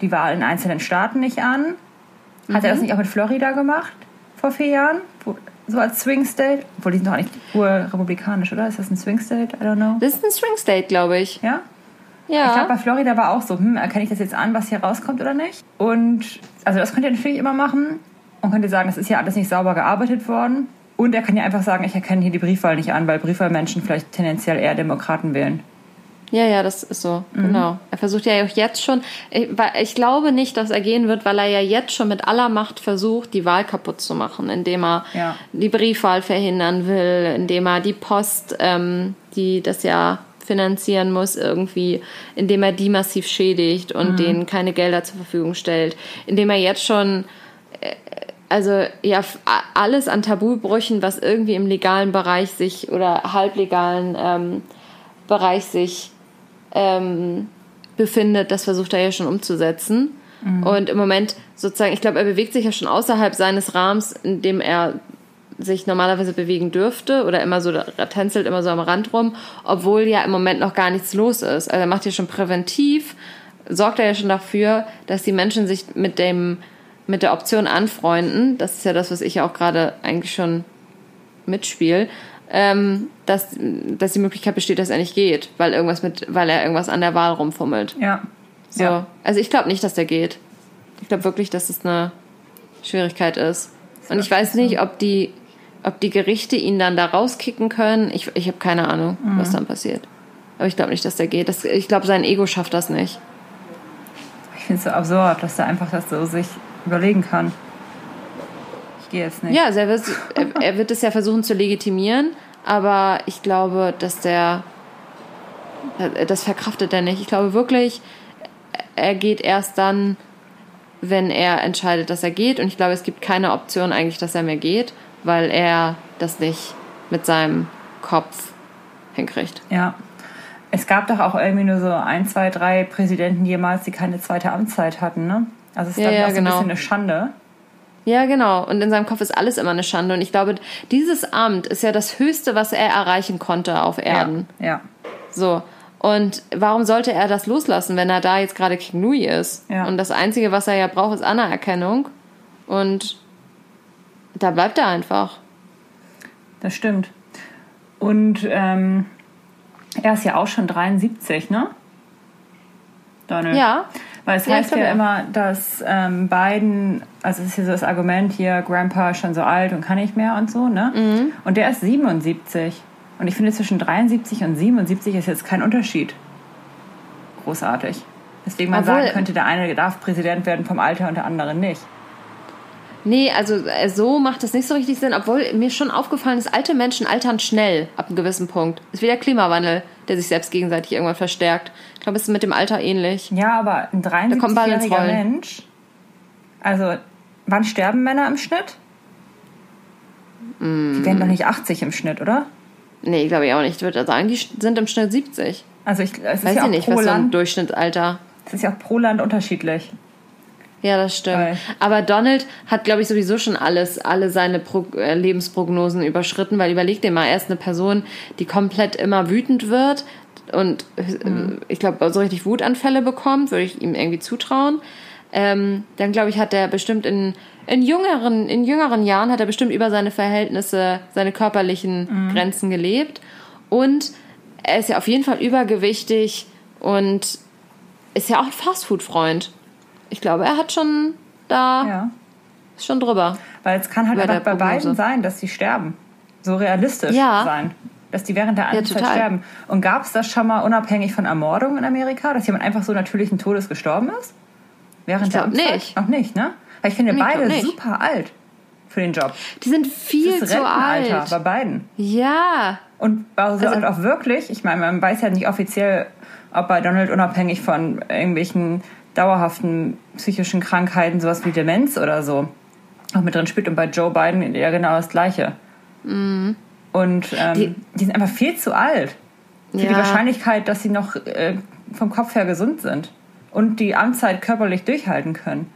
die Wahl in einzelnen Staaten nicht an. Hat er das nicht auch mit Florida gemacht vor vier Jahren? Wo, so als Swing State? Obwohl die sind doch eigentlich urrepublikanisch, oder? Ist das ein Swing State? I don't know. Das ist ein Swing State, glaube ich. Ja? Ich glaube, Ja. bei Florida war auch so, hm, erkenne ich das jetzt an, was hier rauskommt oder nicht? Und also das könnt ihr natürlich immer machen und könnt ihr sagen, das ist ja alles nicht sauber gearbeitet worden. Und er kann ja einfach sagen, ich erkenne hier die Briefwahl nicht an, weil Briefwahlmenschen vielleicht tendenziell eher Demokraten wählen. Ja, ja, das ist so. Mhm. Genau. Er versucht ja auch jetzt schon. Ich, ich glaube nicht, dass er gehen wird, weil er ja jetzt schon mit aller Macht versucht, die Wahl kaputt zu machen, indem er Ja. die Briefwahl verhindern will, indem er die Post, ähm, die das ja finanzieren muss, irgendwie, indem er die massiv schädigt und denen keine Gelder zur Verfügung stellt, indem er jetzt schon äh, also ja alles an Tabubrüchen, was irgendwie im legalen Bereich sich oder halblegalen ähm, Bereich sich ähm, befindet, das versucht er ja schon umzusetzen. Und im Moment sozusagen, ich glaube, er bewegt sich ja schon außerhalb seines Rahmens, in dem er sich normalerweise bewegen dürfte oder immer so, tänzelt immer so am Rand rum, obwohl ja im Moment noch gar nichts los ist. Also er macht ja schon präventiv, sorgt er ja schon dafür, dass die Menschen sich mit dem, mit der Option anfreunden. Das ist ja das, was ich ja auch gerade eigentlich schon mitspiele, ähm, dass, dass die Möglichkeit besteht, dass er nicht geht, weil irgendwas mit, weil er irgendwas an der Wahl rumfummelt. Ja. So. Ja. Also ich glaube nicht, dass der geht. Ich glaube wirklich, dass es eine Schwierigkeit ist. Und ich weiß nicht, ob die, ob die Gerichte ihn dann da rauskicken können. Ich, ich habe keine Ahnung, was Mhm. dann passiert. Aber ich glaube nicht, dass der geht. Das, ich glaube, sein Ego schafft das nicht. Ich finde es so absurd, dass er einfach das so sich überlegen kann. Ich gehe jetzt nicht. Ja, also er wird, er, er wird es ja versuchen zu legitimieren, aber ich glaube, dass der das verkraftet er nicht. Ich glaube wirklich, er geht erst dann, wenn er entscheidet, dass er geht. Und ich glaube, es gibt keine Option eigentlich, dass er mehr geht, weil er das nicht mit seinem Kopf hinkriegt. Ja. Es gab doch auch irgendwie nur so ein, zwei, drei Präsidenten jemals, die keine zweite Amtszeit hatten, ne? Also es ist Ja, dann ja, auch so genau. ein bisschen eine Schande. Ja, genau. Und in seinem Kopf ist alles immer eine Schande. Und ich glaube, dieses Amt ist ja das Höchste, was er erreichen konnte auf Erden. Ja. ja. So. Und warum sollte er das loslassen, wenn er da jetzt gerade King Louis ist? Ja. Und das Einzige, was er ja braucht, ist Anerkennung. Und da bleibt er einfach. Das stimmt. Und ähm, er ist ja auch schon 73, ne? Donald. Ja. Weil es Ja, heißt ja immer, dass ähm, Biden, also es ist ja so das Argument hier, Grandpa ist schon so alt und kann nicht mehr und so, ne? Mhm. Und der ist 77. Und Und ich finde, zwischen 73 und 77 ist jetzt kein Unterschied. Großartig. Deswegen man Obwohl- sagen könnte, der eine darf Präsident werden vom Alter und der andere nicht. Nee, also äh, so macht es nicht so richtig Sinn, obwohl mir schon aufgefallen ist, alte Menschen altern schnell ab einem gewissen Punkt. Ist wie der Klimawandel, der sich selbst gegenseitig irgendwann verstärkt. Ich glaube, es ist mit dem Alter ähnlich. Ja, aber ein kommen Ball ins 73-jähriger Rollen. Mensch. Also, wann sterben Männer im Schnitt? Mm. Die werden doch nicht 80 im Schnitt, oder? Nee, glaube ich auch nicht. Ich würde sagen, die sind im Schnitt 70. Also, ich, es ist Weiß ja ich nicht, pro was so ein Land, Durchschnittsalter. es ist ja auch pro Land unterschiedlich. Ja, das stimmt. Weil- Aber Donald hat, glaube ich, sowieso schon alles, alle seine Pro äh, Lebensprognosen überschritten, weil überleg dir mal, er ist eine Person, die komplett immer wütend wird und äh, ich glaube, so richtig Wutanfälle bekommt, würde ich ihm irgendwie zutrauen. Ähm, dann glaube ich, hat er bestimmt in, in jüngeren, in jüngeren Jahren hat er bestimmt über seine Verhältnisse, seine körperlichen Grenzen gelebt. Und er ist ja auf jeden Fall übergewichtig und ist ja auch ein Fastfood-Freund. Ich glaube, er hat schon da Ja. ist schon drüber. Weil es kann halt Bei bei beiden sein, dass sie sterben. So realistisch Ja. sein. Dass die während der Amtszeit total. sterben. Und gab es das schon mal unabhängig von Ermordungen in Amerika, dass jemand einfach so natürlichen Todes gestorben ist? Während Ich der Amtszeit? nicht. Noch nicht, ne? Weil ich finde ich beide super alt für den Job. Die sind viel das zu alt. bei beiden. Ja. Und also, Also- halt auch wirklich, ich meine, man weiß ja nicht offiziell, ob bei Donald unabhängig von irgendwelchen dauerhaften psychischen Krankheiten, sowas wie Demenz oder so, auch mit drin spielt. Und bei Joe Biden ja genau das Gleiche. Und ähm, die, Die- sind einfach viel zu alt für die Ja. Wahrscheinlichkeit, dass sie noch äh, vom Kopf her gesund sind und die Amtszeit körperlich durchhalten können.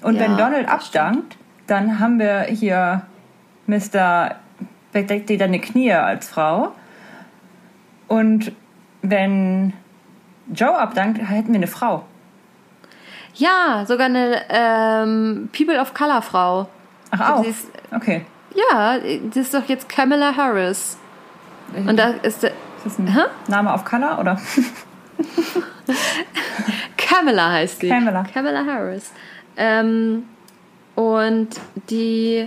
Und Ja, wenn Donald abdankt, dann haben wir hier Mr. Bedeckt dir deine Knie als Frau. Und wenn Joe abdankt, hätten wir eine Frau. Ja, sogar eine ähm, People of Color Frau. Ach, glaub, auch. sie ist- Okay. Ja, das ist doch jetzt Kamala Harris. Und da ist der, Ist das ein Hä? Name auf Color oder? Kamala heißt die. Kamala. Kamala Harris. Ähm, und die,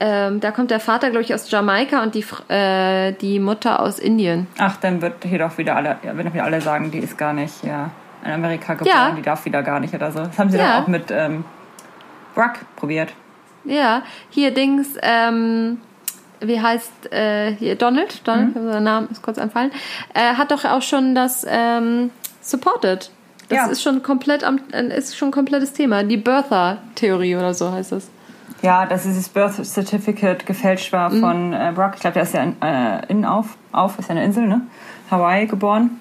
ähm, da kommt der Vater, glaube ich, aus Jamaika und die, äh, die Mutter aus Indien. Ach, dann wird hier doch wieder alle, ja, werden doch wieder alle sagen, die ist gar nicht ja, in Amerika geboren, Ja. die darf wieder gar nicht oder so. Das haben sie Ja. doch auch mit ähm, Brock probiert. Ja, hier Dings, ähm, wie heißt äh, hier Donald? Donald, Mhm. der Name ist kurz entfallen. Äh, hat doch auch schon das ähm, supported. Das Ja. ist schon komplett am, äh, ist schon ein komplettes Thema. Die Birther-Theorie oder so heißt das. Ja, dass dieses Birth Certificate gefälscht war Mhm. von äh, Brock. Ich glaube, der ist ja in, äh, in auf, auf, ist ja eine Insel, ne? Hawaii geboren.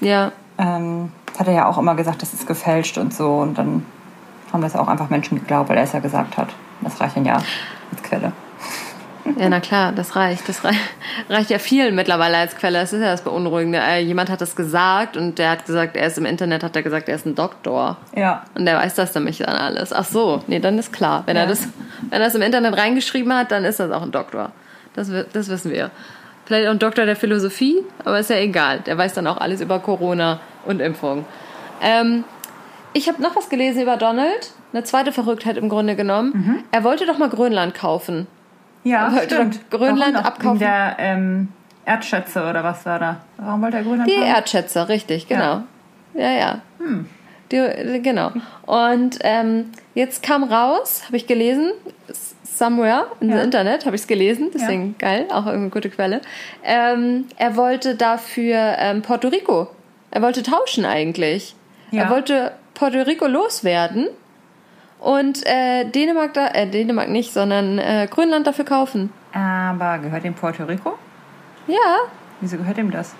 Ja. Ähm, hat er ja auch immer gesagt, das ist gefälscht und so. Und dann haben das auch einfach Menschen geglaubt, weil er es ja gesagt hat. Das reicht dann ja als Quelle. Ja, na klar, das reicht. Das rei reicht ja vielen mittlerweile als Quelle. Das ist ja das Beunruhigende. Äh, jemand hat das gesagt und der hat gesagt, er ist im Internet, hat er gesagt, er ist ein Doktor. Ja. Und der weiß das nämlich dann alles. Ach so, nee, dann ist klar. Wenn Ja. er das, wenn er das im Internet reingeschrieben hat, dann ist das auch ein Doktor. Das, das wissen wir. Vielleicht auch ein Doktor der Philosophie, aber ist ja egal. Der weiß dann auch alles über Corona und Impfung. Ähm, ich habe noch was gelesen über Donald. Eine zweite Verrücktheit im Grunde genommen. Er wollte doch mal Grönland kaufen. Ja, Er wollte stimmt. doch Grönland Warum abkaufen. Der ähm, Erdschätze oder was war da? Warum wollte er Grönland Die haben? Erdschätze, richtig, genau. Ja, ja. Die, genau. Und ähm, jetzt kam raus, habe ich gelesen, s- somewhere in Ja. the Internet habe ich es gelesen, deswegen geil, auch eine gute Quelle. Ähm, er wollte dafür ähm, Puerto Rico. Er wollte tauschen eigentlich. Ja. Er wollte Puerto Rico loswerden und äh, Dänemark da, äh, Dänemark nicht, sondern äh, Grönland dafür kaufen. Aber gehört dem Puerto Rico? Ja, Wieso gehört ihm das?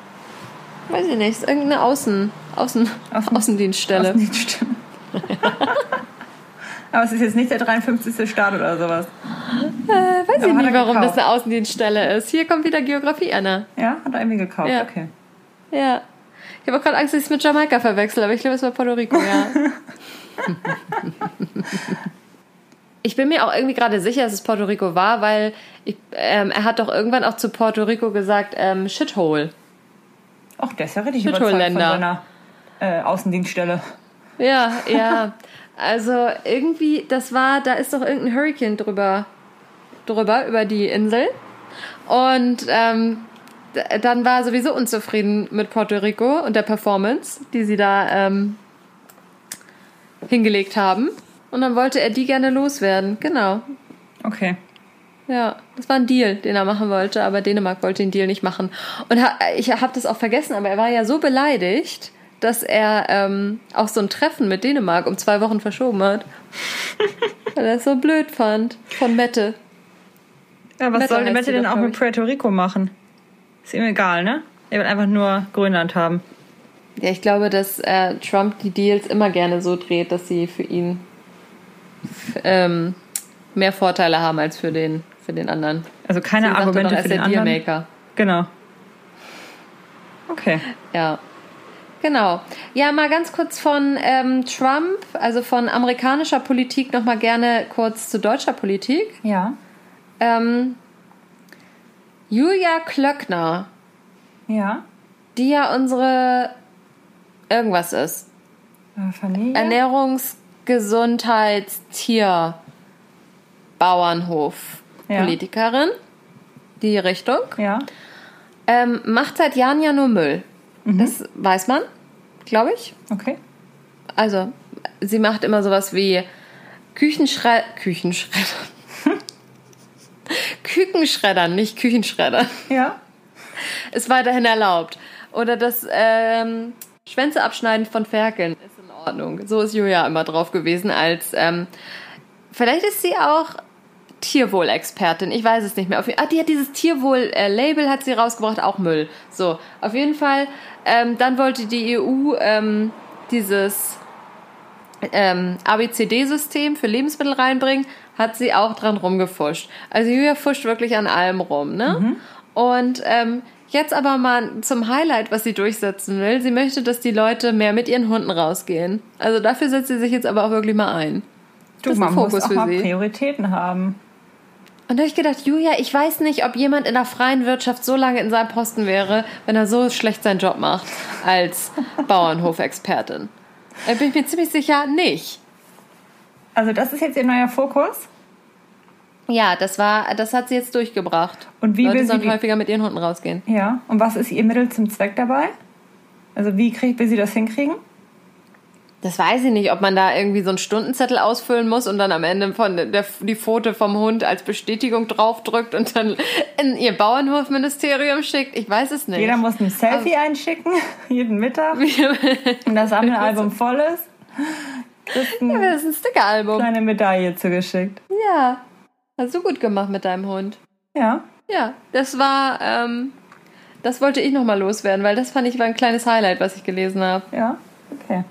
weiß ich nicht, ist irgendeine Außen, Außen, Außen- Außendienststelle. Außendienststelle. Aber es ist jetzt nicht der 53. Staat oder sowas. Äh, weiß ich Aber hat nicht, warum gekauft? das eine Außendienststelle ist. Hier kommt wieder Geografie, Anna. Ja, hat er irgendwie gekauft. Ja. Okay. Ja. Ich habe auch gerade Angst, dass ich es mit Jamaika verwechsel, aber ich glaube, es war Puerto Rico, ja. ich bin mir auch irgendwie gerade sicher, dass es Puerto Rico war, weil ich, ähm, er hat doch irgendwann auch zu Puerto Rico gesagt, ähm, Shithole. Ach, der ist ja richtig überzeugt von seiner äh, Außendienststelle. Ja, ja. Also irgendwie, das war, da ist doch irgendein Hurricane drüber, drüber, über die Insel. Und ähm, dann war er sowieso unzufrieden mit Puerto Rico und der Performance, die sie da ähm, hingelegt haben. Und dann wollte er die gerne loswerden. Genau. Okay. Ja, das war ein Deal, den er machen wollte, aber Dänemark wollte den Deal nicht machen. Und ich habe das auch vergessen, aber er war ja so beleidigt, dass er ähm, auch so ein Treffen mit Dänemark um zwei Wochen verschoben hat. Weil er es so blöd fand. Von Mette. Ja, was Mette soll Mette denn auch mit. Puerto Rico machen? Ist ihm egal, ne? Er will einfach nur Grönland haben. Ja, ich glaube, dass äh, Trump die Deals immer gerne so dreht, dass sie für ihn ähm, mehr Vorteile haben als für den, für den anderen. Also keine Argumente doch, für den der anderen. Dealmaker. Genau. Okay. Ja. Genau. Ja, mal ganz kurz von ähm, Trump, also von amerikanischer Politik, nochmal gerne kurz zu deutscher Politik. Ja. Ähm, Julia Klöckner, Ja. die ja unsere irgendwas ist. Äh, Familie. Ernährungs-, Gesundheits-, Tier-, Bauernhof, Ja. Politikerin, die Richtung, ja. ähm, macht seit Jahren ja nur Müll. Das weiß man, glaube ich. Okay. Also, sie macht immer sowas wie Küchenschredder. Küchenschredder. Kükenschreddern, nicht Küchenschreddern. Ja. Ist weiterhin erlaubt. Oder das ähm, Schwänze abschneiden von Ferkeln ist in Ordnung. So ist Julia immer drauf gewesen als. Ähm, vielleicht ist sie auch Tierwohlexpertin. Ich weiß es nicht mehr. Auf, ah, die hat dieses Tierwohl-Label hat sie rausgebracht, auch Müll. So, auf jeden Fall. Ähm, dann wollte die EU ähm, dieses ähm, ABCD-System für Lebensmittel reinbringen, hat sie auch dran rumgefuscht. Also Julia fuscht wirklich an allem rum, ne? Und ähm, jetzt aber mal zum Highlight, was sie durchsetzen will. Sie möchte, dass die Leute mehr mit ihren Hunden rausgehen. Also dafür setzt sie sich jetzt aber auch wirklich mal ein. Du, Das ist man ein muss Fokus auch mal. Prioritäten haben. Und da habe ich gedacht, Julia, ich weiß nicht, ob jemand in der freien Wirtschaft so lange in seinem Posten wäre, wenn er so schlecht seinen Job macht als Bauernhofexpertin. Da bin ich mir ziemlich sicher, nicht. Also das ist jetzt ihr neuer Fokus. Ja, das war, das hat sie jetzt durchgebracht. Und wie Leute will sie sollen häufiger mit ihren Hunden rausgehen. Ja. Und was ist ihr Mittel zum Zweck dabei? Also wie krieg, will sie das hinkriegen? Das weiß ich nicht, ob man da irgendwie so einen Stundenzettel ausfüllen muss und dann am Ende von der, die Foto vom Hund als Bestätigung draufdrückt und dann in ihr Bauernhofministerium schickt. Ich weiß es nicht. Jeder muss ein Selfie einschicken, jeden Mittag. Und das Sammelalbum voll ist. Kriegst Ja, das ist ein Stickeralbum. kleine Medaille zugeschickt. Ja. Hast du gut gemacht mit deinem Hund. Ja. Ja, das war, ähm, das wollte ich nochmal loswerden, weil das fand ich war ein kleines Highlight, was ich gelesen habe. Ja. Okay.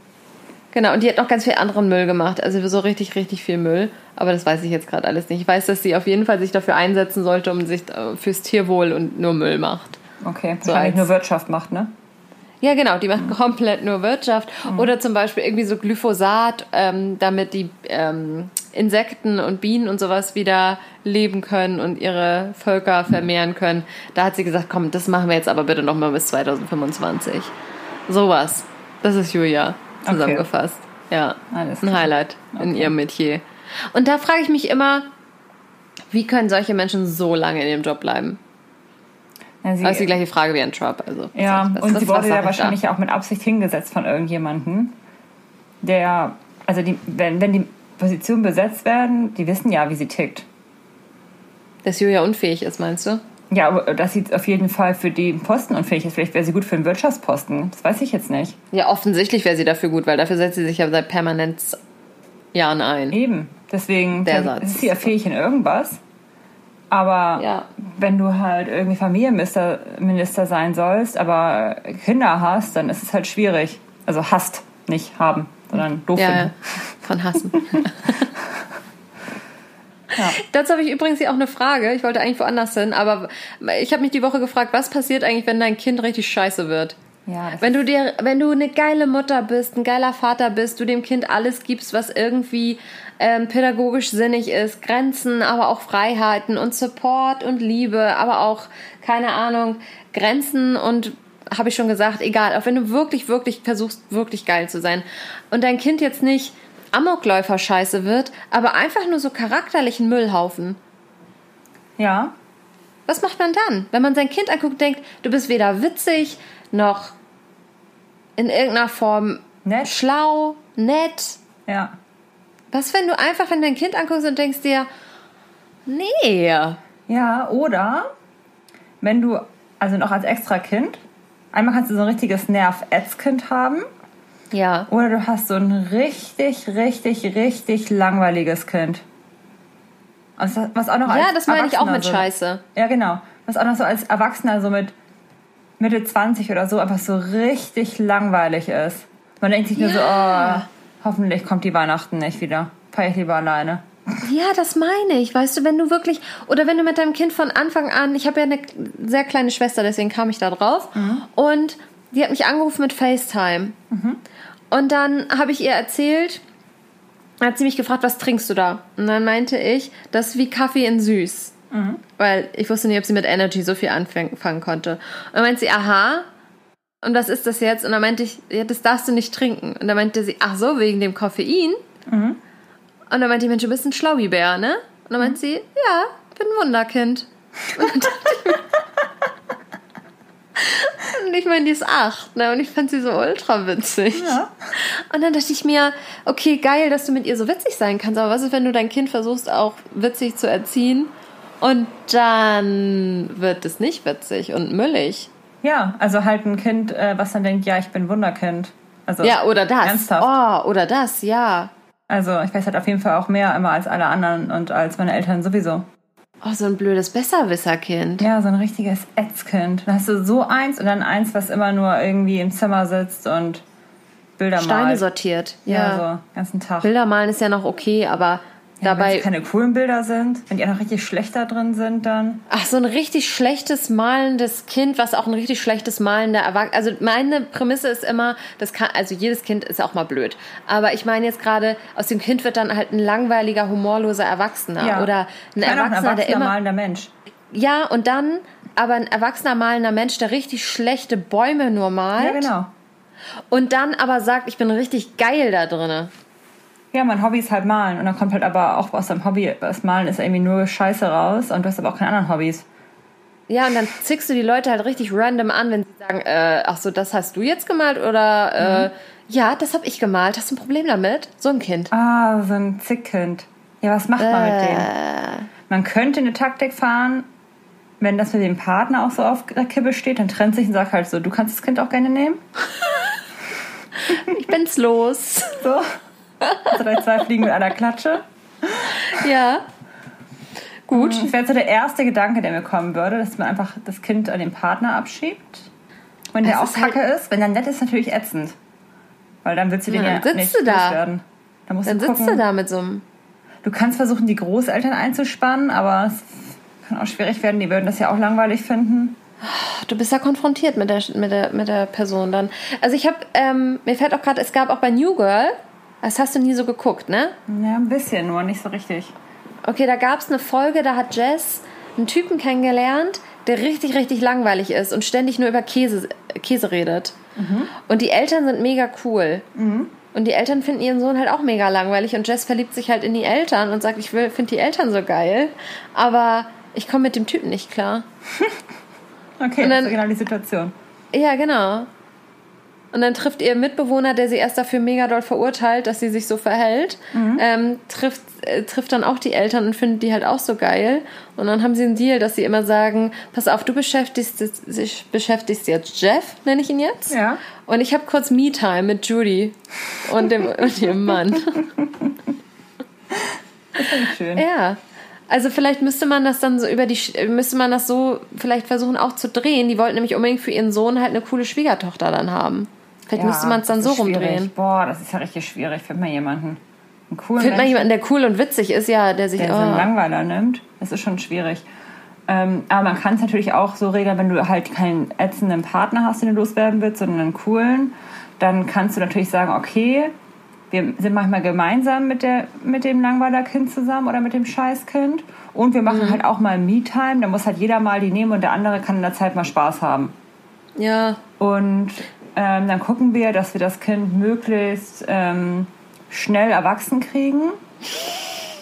Genau, und die hat noch ganz viel anderen Müll gemacht. Also so richtig, richtig viel Müll. Aber das weiß ich jetzt gerade alles nicht. Ich weiß, dass sie auf jeden Fall sich dafür einsetzen sollte, um sich äh, fürs Tierwohl und nur Müll macht. Okay. So Wahrscheinlich nur Wirtschaft macht, ne? Ja, genau, die macht komplett nur Wirtschaft. Oder zum Beispiel irgendwie so Glyphosat, ähm, damit die ähm, Insekten und Bienen und sowas wieder leben können und ihre Völker vermehren können. Da hat sie gesagt, komm, das machen wir jetzt aber bitte nochmal bis 2025. Sowas. Das ist Julia zusammengefasst. Ja, Alles ein. Highlight in ihrem Metier. Und da frage ich mich immer, wie können solche Menschen so lange in ihrem Job bleiben? Ja, sie, Das ist die gleiche Frage wie ein Trump. Also, ja, was- und sie wurde ja ich wahrscheinlich da? auch mit Absicht hingesetzt von irgendjemandem, der, also die, wenn, wenn die Positionen besetzt werden, die wissen ja, wie sie tickt. Dass Julia unfähig ist, meinst du? Ja, aber dass sie auf jeden Fall für die Posten unfähig ist. Vielleicht wäre sie gut für einen Wirtschaftsposten. Das weiß ich jetzt nicht. Ja, offensichtlich wäre sie dafür gut, weil dafür setzt sie sich ja seit permanent Jahren ein. Eben. Deswegen ist sie ja fähig in irgendwas. Aber Ja. wenn du halt irgendwie Familienminister Minister sein sollst, aber Kinder hast, dann ist es halt schwierig. Also hast, nicht haben, sondern doof Ja, ja. finden. Von Hassen. Ja. Dazu habe ich übrigens hier auch eine Frage. Ich wollte eigentlich woanders hin, aber ich habe mich die Woche gefragt, was passiert eigentlich, wenn dein Kind richtig scheiße wird? Ja, Wenn du dir, wenn du eine geile Mutter bist, ein geiler Vater bist, du dem Kind alles gibst, was irgendwie ähm, pädagogisch sinnig ist, Grenzen, aber auch Freiheiten und Support und Liebe, aber auch keine Ahnung Grenzen und habe ich schon gesagt, egal, auch wenn du wirklich, wirklich versuchst, wirklich geil zu sein und dein Kind jetzt nicht Amokläufer scheiße wird, aber einfach nur so charakterlichen Müllhaufen. Ja. Was macht man dann? Wenn man sein Kind anguckt und denkt, du bist weder witzig noch in irgendeiner Form Nett. schlau, nett. Ja. Was, wenn du einfach, wenn dein Kind anguckst und denkst dir, nee. Ja, oder wenn du, also noch als extra Kind, einmal kannst du so ein richtiges Nerv-Ätzkind haben. Ja. Oder du hast so ein richtig, richtig, richtig langweiliges Kind. Also, was auch noch Ja, als das meine ich auch mit so, Scheiße. Ja, genau. Was auch noch so als Erwachsener so mit Mitte 20 oder so einfach so richtig langweilig ist. Man denkt sich nur so, oh, hoffentlich kommt die Weihnachten nicht wieder. Feier ich lieber alleine. Ja, das meine ich. Weißt du, wenn du wirklich, oder wenn du mit deinem Kind von Anfang an, ich habe ja eine sehr kleine Schwester, deswegen kam ich da drauf, und die hat mich angerufen mit FaceTime. Und dann habe ich ihr erzählt, hat sie mich gefragt, was trinkst du da? Und dann meinte ich, das ist wie Kaffee in süß. Weil ich wusste nicht, ob sie mit Energy so viel anfangen konnte. Und dann meinte sie, aha, und was ist das jetzt? Und dann meinte ich, ja, das darfst du nicht trinken. Und dann meinte sie, ach so, wegen dem Koffein? Und dann meinte ich, Mensch, du bist ein Schlaubibär, ne? Und dann meinte sie, ja, bin ein Wunderkind. Und dann dachte ich mir- Und ich meine, die ist acht, ne? Und ich fand sie so ultra witzig. Ja. Und dann dachte ich mir, okay, geil, dass du mit ihr so witzig sein kannst. Aber was ist, wenn du dein Kind versuchst, auch witzig zu erziehen? Und dann wird es nicht witzig und müllig. Ja, also halt ein Kind, äh, was dann denkt, ja, ich bin Wunderkind. Also, Ja, oder das. Ernsthaft. Oh, oder das, ja. Also ich weiß halt auf jeden Fall auch mehr immer als alle anderen und als meine Eltern sowieso. Oh, so ein blödes Besserwisserkind. Ja, so ein richtiges Ätzkind. Dann hast du so eins und dann eins, was immer nur irgendwie im Zimmer sitzt und Bilder Steine malt. sortiert. Ja, Ja. so, ganzen Tag. Bilder malen ist ja noch okay, aber Ja, wenn dabei. es keine coolen Bilder sind, wenn die auch noch richtig schlecht da drin sind, dann. Ach, so ein richtig schlechtes malendes Kind, was auch ein richtig schlechtes malender Erwachsener. Also meine Prämisse ist immer, das kann, also jedes Kind ist auch mal blöd. Aber ich meine jetzt gerade, aus dem Kind wird dann halt ein langweiliger, humorloser Erwachsener. Ja. Oder ein Erwachsener, ein der erwachsener, immer. malender Mensch. Ja, und dann aber ein erwachsener malender Mensch, der richtig schlechte Bäume nur malt. Ja, genau. Und dann aber sagt, ich bin richtig geil da drinne. Ja, mein Hobby ist halt malen. Und dann kommt halt aber auch aus deinem Hobby, das Malen ist irgendwie nur Scheiße raus und du hast aber auch keine anderen Hobbys. Ja, und dann zickst du die Leute halt richtig random an, wenn sie sagen, äh, ach so, das hast du jetzt gemalt oder äh, ja, das habe ich gemalt. Hast du ein Problem damit? So ein Kind. Ah, so ein Zickkind. Ja, was macht man mit dem? Man könnte eine Taktik fahren, wenn das mit dem Partner auch so auf der Kippe steht, dann trennt sich und sagt halt so, du kannst das Kind auch gerne nehmen. Ich bin's los. So. Also gleich zwei Fliegen mit einer Klatsche. ja. Gut. Das wäre so der erste Gedanke, der mir kommen würde, dass man einfach das Kind an den Partner abschiebt. Wenn der Es auch ist halt- kacke ist, wenn der nett ist, natürlich ätzend. Weil dann willst du den Ja, ja, dann sitzt nicht du da. loswerden. Dann musst Dann du sitzt gucken. du da mit so einem. Du kannst versuchen, die Großeltern einzuspannen, aber es kann auch schwierig werden. Die würden das ja auch langweilig finden. Du bist ja konfrontiert mit der, mit der, mit der Person dann. Also ich habe, ähm, mir fällt auch gerade, es gab auch bei New Girl, das hast du nie so geguckt, ne? Ja, ein bisschen, nur nicht so richtig. Okay, da gab es eine Folge, da hat Jess einen Typen kennengelernt, der richtig, richtig langweilig ist und ständig nur über Käse, Käse redet. Und die Eltern sind mega cool. Und die Eltern finden ihren Sohn halt auch mega langweilig und Jess verliebt sich halt in die Eltern und sagt, ich finde die Eltern so geil, aber ich komme mit dem Typen nicht klar. Okay, Und das dann- ist genau die Situation. Ja, genau. Und dann trifft ihr Mitbewohner, der sie erst dafür mega doll verurteilt, dass sie sich so verhält, ähm, trifft, äh, trifft dann auch die Eltern und findet die halt auch so geil. Und dann haben sie einen Deal, dass sie immer sagen, pass auf, du beschäftigst, beschäftigst jetzt Jeff, nenne ich ihn jetzt. Ja. Und ich habe kurz Me-Time mit Judy und, dem, und ihrem Mann. Das finde ich schön. Ja. Also vielleicht müsste man das dann so über die müsste man das so vielleicht versuchen auch zu drehen. Die wollten nämlich unbedingt für ihren Sohn halt eine coole Schwiegertochter dann haben. Vielleicht Ja, müsste man es dann so schwierig. rumdrehen. Boah, das ist ja richtig schwierig. Find mal jemanden. Einen coolen Findet man jemanden, der cool und witzig ist, ja, der sich der so einen oh. Langweiler nimmt. Das ist schon schwierig. Ähm, aber man kann es natürlich auch so regeln, wenn du halt keinen ätzenden Partner hast, den du loswerden willst, sondern einen coolen, dann kannst du natürlich sagen, okay, wir sind manchmal gemeinsam mit, der, mit dem Langweiler-Kind zusammen oder mit dem Scheißkind und wir Mhm. machen halt auch mal Me-Time, da muss halt jeder mal die nehmen und der andere kann in der Zeit mal Spaß haben. ja, Und ähm, dann gucken wir, dass wir das Kind möglichst ähm, schnell erwachsen kriegen.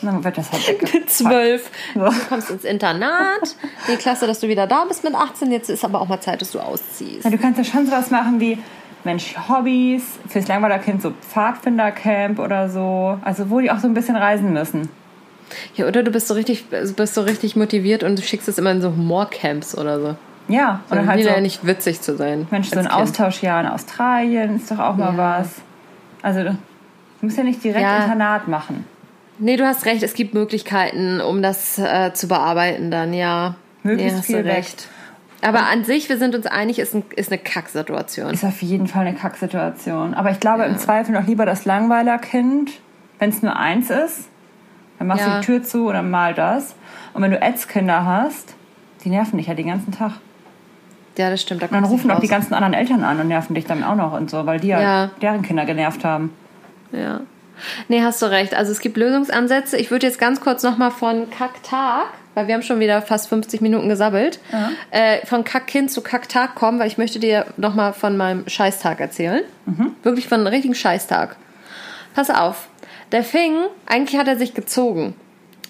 Dann wird das halt weggepackt. Mit zwölf. Ja. Du kommst ins Internat. Nee, klasse, dass du wieder da bist mit 18. Jetzt ist aber auch mal Zeit, dass du ausziehst. Ja, du kannst ja schon sowas machen wie, Mensch, Hobbys, fürs Langweilerkind so Pfadfindercamp oder so. Also wo die auch so ein bisschen reisen müssen. Ja, oder du bist so richtig, bist so richtig motiviert und du schickst es immer in so Humorcamps oder so. Ja, Oder halt so, ja nicht witzig zu sein. Mensch, so ein Kind. Austauschjahr in Australien ist doch auch mal Ja. was. Also du musst ja nicht direkt Ja. Internat machen. Nee, du hast recht, es gibt Möglichkeiten, um das äh, zu bearbeiten dann, ja. Möglichst nee, viel du recht. Aber an sich, wir sind uns einig, ist, ein, ist eine Kacksituation. Ist auf jeden Fall eine Kacksituation. Aber ich glaube im Zweifel noch lieber das Langweilerkind, wenn es nur eins ist. Dann machst Ja. du die Tür zu oder mal das. Und wenn du Ätzkinder hast, die nerven dich ja den ganzen Tag. Ja, das stimmt. Da Und dann rufen auch die ganzen anderen Eltern an und nerven dich dann auch noch und so, weil die ja, Ja. deren Kinder genervt haben. Ja. Nee, hast du recht. Also es gibt Lösungsansätze. Ich würde jetzt ganz kurz nochmal von Kacktag, weil wir haben schon wieder fast 50 Minuten gesabbelt, äh, von Kackkind zu Kacktag kommen, weil ich möchte dir nochmal von meinem Scheißtag erzählen. Wirklich von einem richtigen Scheißtag. Pass auf. Der fing, eigentlich hat er sich gezogen.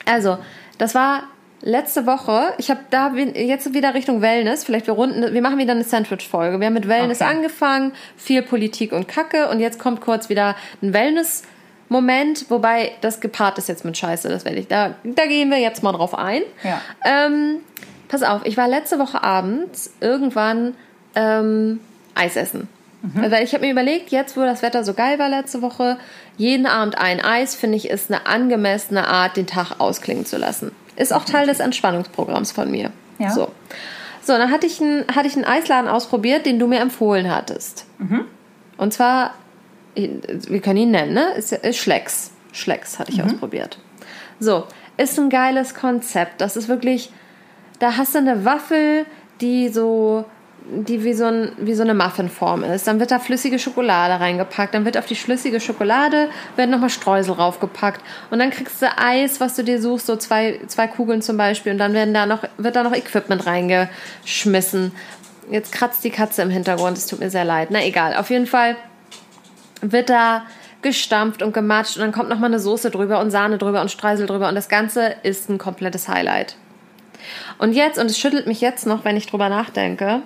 Also, das war letzte Woche. Ich habe da jetzt wieder Richtung Wellness. Vielleicht wir runden, wir machen wieder eine Sandwich-Folge. Wir haben mit Wellness Okay. angefangen, viel Politik und Kacke und jetzt kommt kurz wieder ein Wellness-Moment, wobei das gepaart ist jetzt mit Scheiße. Das werde ich. Da, da gehen wir jetzt mal drauf ein. Ja. Ähm, pass auf, ich war letzte Woche abends irgendwann ähm, Eis essen. Weil ich habe mir überlegt, jetzt wo das Wetter so geil war letzte Woche, jeden Abend ein Eis, finde ich, ist eine angemessene Art, den Tag ausklingen zu lassen. Ist auch Teil des Entspannungsprogramms von mir. Ja. So. So, dann hatte ich, einen, hatte ich einen Eisladen ausprobiert, den du mir empfohlen hattest. Und zwar, wir können ihn nennen, ne? Ist, ist Schlecks. Schlecks hatte ich ausprobiert. So, ist ein geiles Konzept. Das ist wirklich, da hast du eine Waffel, die so, die wie so, ein, wie so eine Muffinform ist. Dann wird da flüssige Schokolade reingepackt. Dann wird auf die flüssige Schokolade werden nochmal Streusel raufgepackt. Und dann kriegst du Eis, was du dir suchst, so zwei, zwei Kugeln zum Beispiel. Und dann werden da noch, wird da noch Equipment reingeschmissen. Jetzt kratzt die Katze im Hintergrund. Es tut mir sehr leid. Na egal. Auf jeden Fall wird da gestampft und gematscht und dann kommt nochmal eine Soße drüber und Sahne drüber und Streusel drüber und das Ganze ist ein komplettes Highlight. Und jetzt, und es schüttelt mich jetzt noch, wenn ich drüber nachdenke,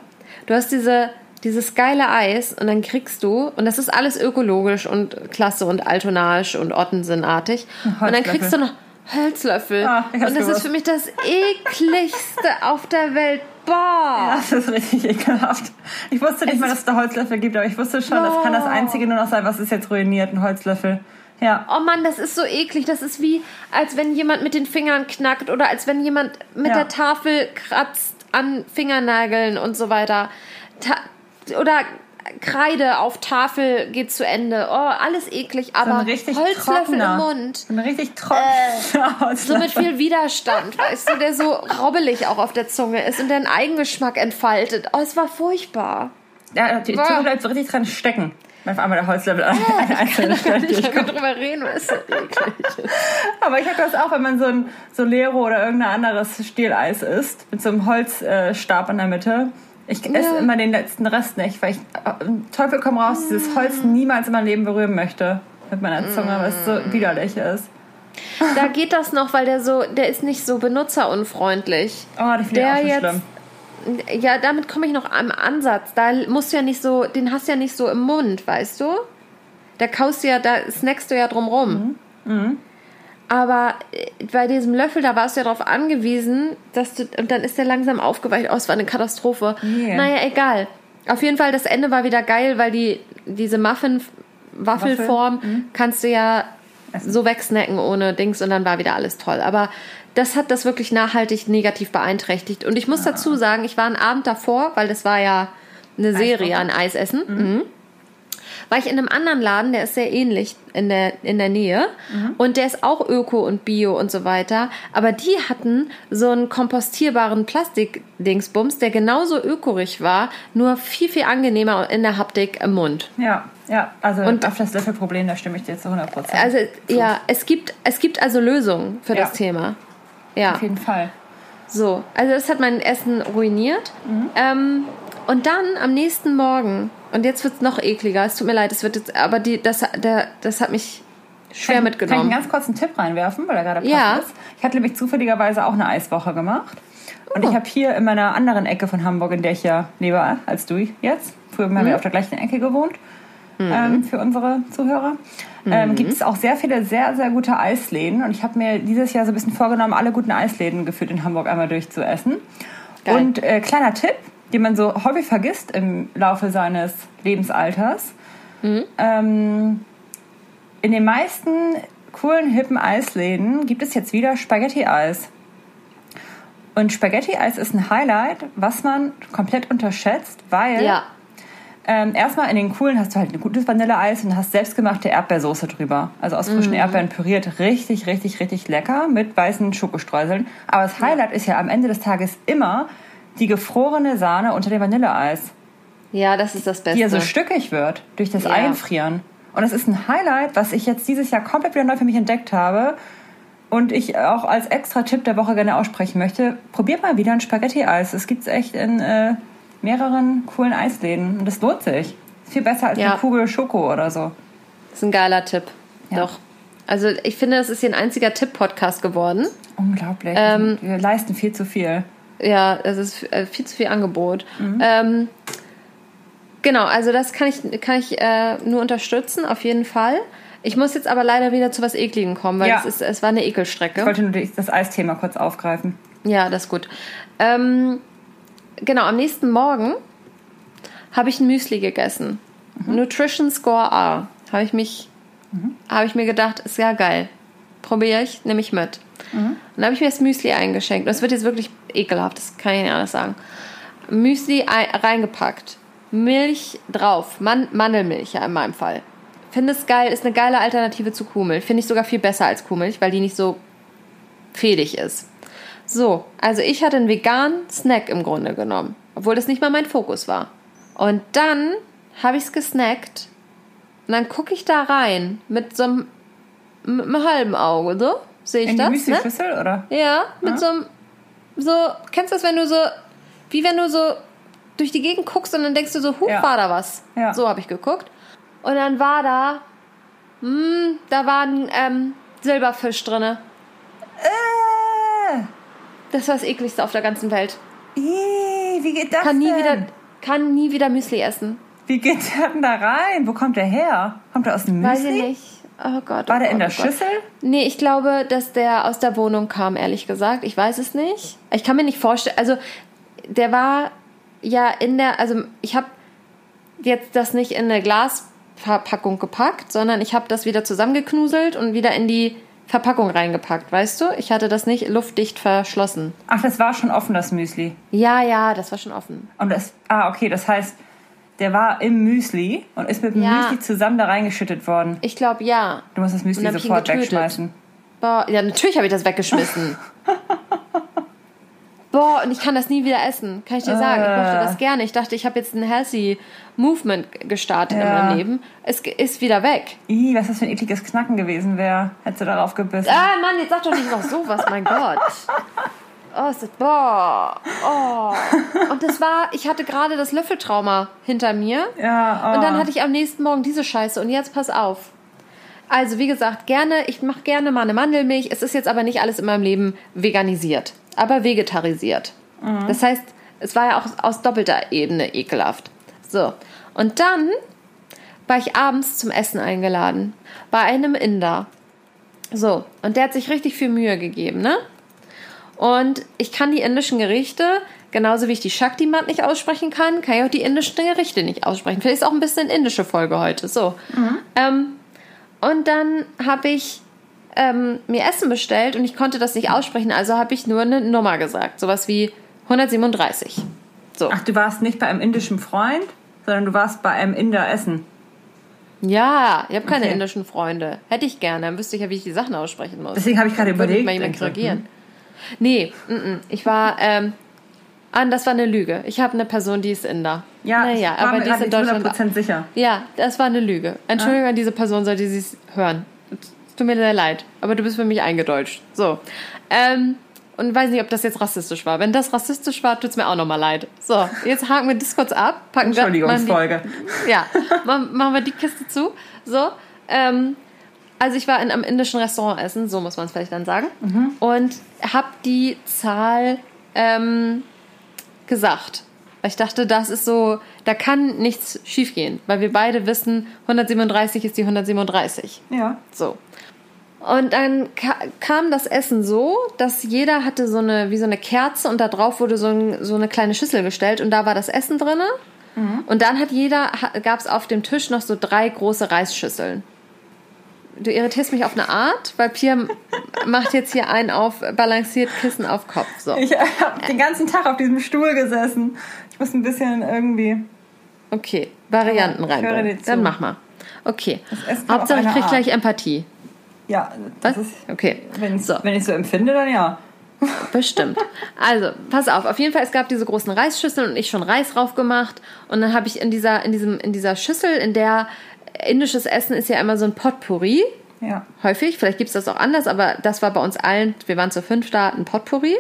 du hast diese, dieses geile Eis und dann kriegst du, und das ist alles ökologisch und klasse und altonage und ottensinnartig, und dann kriegst du noch Hölzlöffel. Ah, und das gewusst. ist für mich das ekligste auf der Welt. Boah! Das ist richtig ekelhaft. Ich wusste nicht mal, dass es da Holzlöffel gibt, aber ich wusste schon, das kann das Einzige nur noch sein, was ist jetzt ruiniert, ein Holzlöffel. Ja. Oh Mann, das ist so eklig. Das ist wie, als wenn jemand mit den Fingern knackt oder als wenn jemand mit Ja. der Tafel kratzt an Fingernageln und so weiter. Ta oder Kreide auf Tafel geht zu Ende. Oh, alles eklig, So aber richtig Holzlöffel im Mund. So ein richtig trockener So mit viel Widerstand, weißt du, der so robbelig auch auf der Zunge ist und der einen Eigengeschmack entfaltet. Oh, es war furchtbar. Ja, die. Zunge bleibt so richtig dran stecken. Auf einmal der Holzlöffel an eine einzelne Stelle Ich kann drüber reden, weil es so eklig ist. Aber ich habe das auch, wenn man so ein Solero oder irgendein anderes Stieleis isst, mit so einem Holzstab in der Mitte. Ich esse Ja. immer den letzten Rest nicht, weil ich äh, Teufel komm raus, dieses Holz niemals in meinem Leben berühren möchte. Mit meiner Zunge, weil es so widerlich ist. Da geht das noch, weil der so, der ist nicht so benutzerunfreundlich. Oh, die finde ich Der auch so jetzt- schlimm. Ja, damit komme ich noch am Ansatz. Da musst du ja nicht so, den hast du ja nicht so im Mund, weißt du? Da kaust du ja, da snackst du ja drum rum. Mhm. Aber äh, bei diesem Löffel, da warst du ja darauf angewiesen, dass du, und dann ist der langsam aufgeweicht. Oh, es war eine Katastrophe. Yeah. Naja, egal. Auf jeden Fall, das Ende war wieder geil, weil die, diese Muffin-Waffelform Mhm. kannst du ja so wegsnacken ohne Dings und dann war wieder alles toll. Aber das hat das wirklich nachhaltig negativ beeinträchtigt. Und ich muss dazu sagen, ich war einen Abend davor, weil das war ja eine Serie an Eisessen. Mhm. War ich in einem anderen Laden, der ist sehr ähnlich in der, in der Nähe. Und der ist auch Öko und Bio und so weiter. Aber die hatten so einen kompostierbaren Plastik-Dingsbums, der genauso ökorig war, nur viel, viel angenehmer in der Haptik im Mund. Ja, ja, also Und- auf das Löffelproblem, da stimme ich dir zu 100 Prozent. Also, ja, es gibt, es gibt also Lösungen für das Ja. Thema. Ja. auf jeden Fall. So, also das hat mein Essen ruiniert. Ähm, und dann am nächsten Morgen, und jetzt wird es noch ekliger, es tut mir leid, es wird jetzt, aber die, das, der, das hat mich schwer kann, mitgenommen. Kann ich einen ganz kurzen Tipp reinwerfen, weil er gerade passt Ja. ist? Ich hatte nämlich zufälligerweise auch eine Eiswoche gemacht. Und Oh. ich habe hier in meiner anderen Ecke von Hamburg, in der ich ja lebe als du jetzt, früher haben Mhm. wir auf der gleichen Ecke gewohnt, ähm, für unsere Zuhörer, ähm, Mhm. gibt es auch sehr viele sehr, sehr gute Eisläden. Und ich habe mir dieses Jahr so ein bisschen vorgenommen, alle guten Eisläden gefühlt in Hamburg einmal durchzuessen. Geil. Und äh, kleiner Tipp, den man so häufig vergisst im Laufe seines Lebensalters. Ähm, in den meisten coolen, hippen Eisläden gibt es jetzt wieder Spaghetti-Eis. Und Spaghetti-Eis ist ein Highlight, was man komplett unterschätzt, weil ja. Ähm, erstmal in den coolen hast du halt ein gutes Vanilleeis und hast selbstgemachte Erdbeersoße drüber. Also aus frischen Erdbeeren püriert. Richtig, richtig, richtig lecker mit weißen Schokostreuseln. Aber das Highlight ist ja am Ende des Tages immer die gefrorene Sahne unter dem Vanilleeis ja, das ist das Beste. die ja so stückig wird durch das Ja. Einfrieren. Und das ist ein Highlight, was ich jetzt dieses Jahr komplett wieder neu für mich entdeckt habe und ich auch als extra Tipp der Woche gerne aussprechen möchte. Probiert mal wieder ein Spaghetti-Eis. Das gibt's echt in äh, mehreren coolen Eisläden und das lohnt sich. Ist viel besser als Ja. eine Kugel Schoko oder so. Das ist ein geiler Tipp. Ja. Doch. Also ich finde, das ist hier ein einziger Tipp-Podcast geworden. Unglaublich. Ähm, Wir leisten viel zu viel. Ja, es ist äh, viel zu viel Angebot. Ähm, genau, also das kann ich, kann ich äh, nur unterstützen, auf jeden Fall. Ich muss jetzt aber leider wieder zu was Ekligem kommen, weil Ja. es, ist, es war eine Ich Ekelstrecke. wollte nur das Eisthema kurz aufgreifen. Ja, das ist gut. Ähm, genau, am nächsten Morgen habe ich ein Müsli gegessen. Nutrition Score A. Habe ich mich, habe ich mir gedacht, ist ja geil. Probiere ich, nehme ich mit. Und dann habe ich mir das Müsli eingeschenkt. Und es wird jetzt wirklich ekelhaft, das kann ich nicht anders sagen. Müsli ei- reingepackt. Milch drauf. Man Mandelmilch ja in meinem Fall. Finde es geil, ist eine geile Alternative zu Kuhmilch. Finde ich sogar viel besser als Kuhmilch, weil die nicht so fädig ist. So, also ich hatte einen veganen Snack im Grunde genommen, obwohl das nicht mal mein Fokus war. Und dann habe ich es gesnackt und dann gucke ich da rein mit so einem, mit einem halben Auge, so sehe ich In die das, ne? Müsli-Schüssel, oder? Ja, mit so einem, so, kennst du das, wenn du so, wie wenn du so durch die Gegend guckst und dann denkst du so, huch, Ja. war da was. Ja. So habe ich geguckt. Und dann war da, hm, da war ein ähm, Silberfisch drinne. Das war das ekligste auf der ganzen Welt. ih, wie geht das Kann nie denn? wieder, kann nie wieder Müsli essen. Wie geht der denn da rein? Wo kommt der her? Kommt er aus dem Weiß Müsli? ich nicht. Oh Gott. War oh der in Gott, der oh. Schüssel? Nee, ich glaube, dass der aus der Wohnung kam, ehrlich gesagt. Ich weiß es nicht. Ich kann mir nicht vorstellen. Also, der war ja in der. Also, ich habe jetzt das nicht in eine Glasverpackung gepackt, sondern ich habe das wieder zusammengeknuselt und wieder in die Verpackung reingepackt, weißt du? Ich hatte das nicht luftdicht verschlossen. Ach, das war schon offen, das Müsli. Ja, ja, das war schon offen. Und das, ah, okay, das heißt, der war im Müsli und ist mit dem Ja. Müsli zusammen da reingeschüttet worden. Ich glaube, ja. Du musst das Müsli sofort wegschmeißen. Boah, ja, natürlich habe ich das weggeschmissen. Boah, und ich kann das nie wieder essen. Kann ich dir sagen. Ich mochte das gerne. Ich dachte, ich habe jetzt ein healthy Movement gestartet in Ja. meinem Leben. Es ist wieder weg. Ih, was das für ein ekliges Knacken gewesen wäre, hättest du darauf gebissen. Ah, Mann, jetzt sag doch nicht noch sowas, mein Gott. Oh, ist das, boah, oh. Und das war, ich hatte gerade das Löffeltrauma hinter mir. Ja, oh. Und dann hatte ich am nächsten Morgen diese Scheiße. Und jetzt pass auf. Also, wie gesagt, gerne, ich mache gerne mal eine Mandelmilch. Es ist jetzt aber nicht alles in meinem Leben veganisiert, aber vegetarisiert. Das heißt, es war ja auch aus doppelter Ebene ekelhaft. So. Und dann war ich abends zum Essen eingeladen. Bei einem Inder. So. Und der hat sich richtig viel Mühe gegeben, ne? Und ich kann die indischen Gerichte, genauso wie ich die Shakti-Mat nicht aussprechen kann, kann ich auch die indischen Gerichte nicht aussprechen. Vielleicht ist auch ein bisschen indische Folge heute. So. Ähm, und dann habe ich ähm, mir Essen bestellt und ich konnte das nicht aussprechen, also habe ich nur eine Nummer gesagt. Sowas wie 137. So. Ach, du warst nicht bei einem indischen Freund, sondern du warst bei einem Inder essen. Ja, ich habe keine Okay. indischen Freunde. Hätte ich gerne, dann wüsste ich ja, wie ich die Sachen aussprechen muss. Deswegen habe ich gerade überlegt. mal jemand denk so, korrigieren. Nee, mm, mm. ich war, ähm, ah, das war eine Lüge. Ich habe eine Person, die ist Inder. Ja, naja, ich war aber mir die ist gerade in nicht Deutschland. 100% sicher. Ja, das war eine Lüge. Entschuldigung an diese Person, sollte sie es hören. Es tut mir sehr leid, aber du bist für mich eingedeutscht. So. Ähm, und weiß nicht, ob das jetzt rassistisch war. Wenn das rassistisch war, tut's mir auch nochmal leid. So, jetzt haken wir das kurz ab. Packen die- Entschuldigungsfolge. ja, machen, wir die Kiste zu. So. Ähm, also ich war in einem indischen Restaurant essen, so muss man es vielleicht dann sagen, und habe die Zahl ähm, gesagt. Weil ich dachte, das ist so, da kann nichts schiefgehen, weil wir beide wissen, 137 ist die 137. Ja. So. Und dann ka kam das Essen so, dass jeder hatte so eine, wie so eine Kerze und da drauf wurde so, ein, so eine kleine Schüssel gestellt und da war das Essen drinne. Und dann hat jeder, gab es auf dem Tisch noch so drei große Reisschüsseln. Du irritierst mich auf eine Art, weil Pia macht jetzt hier einen auf, balanciert Kissen auf Kopf. So. Ich habe den ganzen Tag auf diesem Stuhl gesessen. Ich muss ein bisschen irgendwie. Okay, Varianten reinbringen. zu. Dann mach mal. Okay. Hauptsache, ich krieg gleich Empathie. Ja, das Was? ist. Okay. Wenn ich So. wenn so empfinde, dann ja. Bestimmt. Also, pass auf. Auf jeden Fall, es gab diese großen Reisschüsseln und ich schon Reis drauf gemacht. Und dann habe ich in dieser, in, diesem, in dieser Schüssel, in der indisches Essen ist ja immer so ein Potpourri. Ja. Häufig. Vielleicht gibt es das auch anders, aber das war bei uns allen, wir waren zu fünf da, ein Potpourri.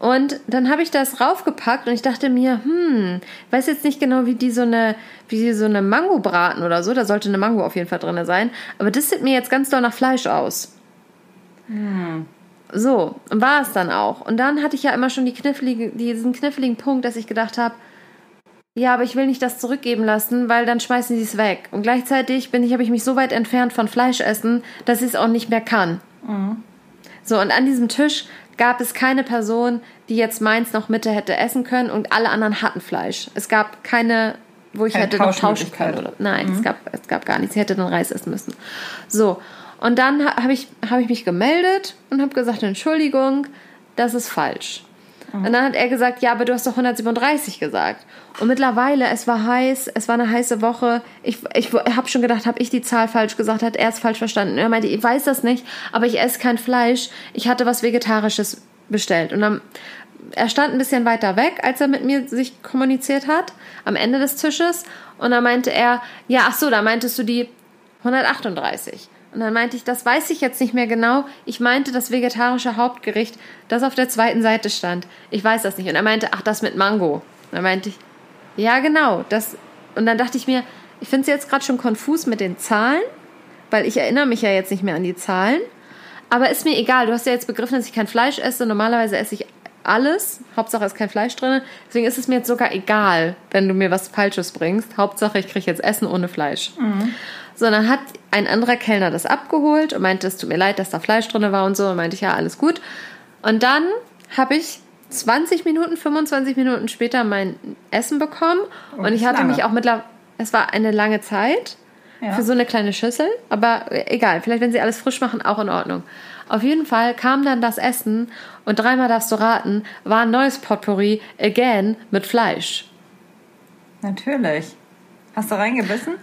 Und dann habe ich das raufgepackt und ich dachte mir, hm, ich weiß jetzt nicht genau, wie die so eine, wie so eine Mango braten oder so. Da sollte eine Mango auf jeden Fall drin sein. Aber das sieht mir jetzt ganz doll nach Fleisch aus. So, und war es dann auch. Und dann hatte ich ja immer schon die knifflige, diesen kniffligen Punkt, dass ich gedacht habe, ja, aber ich will nicht das zurückgeben lassen, weil dann schmeißen sie es weg. Und gleichzeitig bin ich, habe ich mich so weit entfernt von Fleischessen, dass ich es auch nicht mehr kann. So, und an diesem Tisch gab es keine Person, die jetzt meins noch Mitte hätte essen können und alle anderen hatten Fleisch. Es gab keine, wo ich Keine hätte noch tauschen können. Oder, nein, es, gab, es gab gar nichts. Ich hätte dann Reis essen müssen. So, und dann ha- habe ich, hab ich mich gemeldet und habe gesagt, Entschuldigung, das ist falsch. Und dann hat er gesagt, ja, aber du hast doch 137 gesagt. Und mittlerweile, es war heiß, es war eine heiße Woche. Ich, ich habe schon gedacht, habe ich die Zahl falsch gesagt, hat er es falsch verstanden. Und er meinte, ich weiß das nicht, aber ich esse kein Fleisch. Ich hatte was Vegetarisches bestellt. Und dann, er stand ein bisschen weiter weg, als er mit mir sich kommuniziert hat, am Ende des Tisches. Und dann meinte er, ja, ach so, da meintest du die 138. Und dann meinte ich, das weiß ich jetzt nicht mehr genau. Ich meinte das vegetarische Hauptgericht, das auf der zweiten Seite stand. Ich weiß das nicht. Und er meinte, ach, das mit Mango. Und dann meinte ich, ja, genau. Das. Und dann dachte ich mir, ich finde es jetzt gerade schon konfus mit den Zahlen, weil ich erinnere mich ja jetzt nicht mehr an die Zahlen. Aber ist mir egal. Du hast ja jetzt begriffen, dass ich kein Fleisch esse. Normalerweise esse ich alles. Hauptsache ist kein Fleisch drin. Deswegen ist es mir jetzt sogar egal, wenn du mir was Falsches bringst. Hauptsache, ich kriege jetzt Essen ohne Fleisch. So, dann hat ein anderer Kellner das abgeholt und meinte, es tut mir leid, dass da Fleisch drin war und so. Und meinte ich, ja, alles gut. Und dann habe ich 20 Minuten, 25 Minuten später mein Essen bekommen. und das ich hatte lange. mich auch mittlerweile, es war eine lange Zeit Ja. für so eine kleine Schüssel. Aber egal, vielleicht, wenn sie alles frisch machen, auch in Ordnung. Auf jeden Fall kam dann das Essen und dreimal darfst du raten, war ein neues Potpourri, again, mit Fleisch. Natürlich. Hast du reingebissen?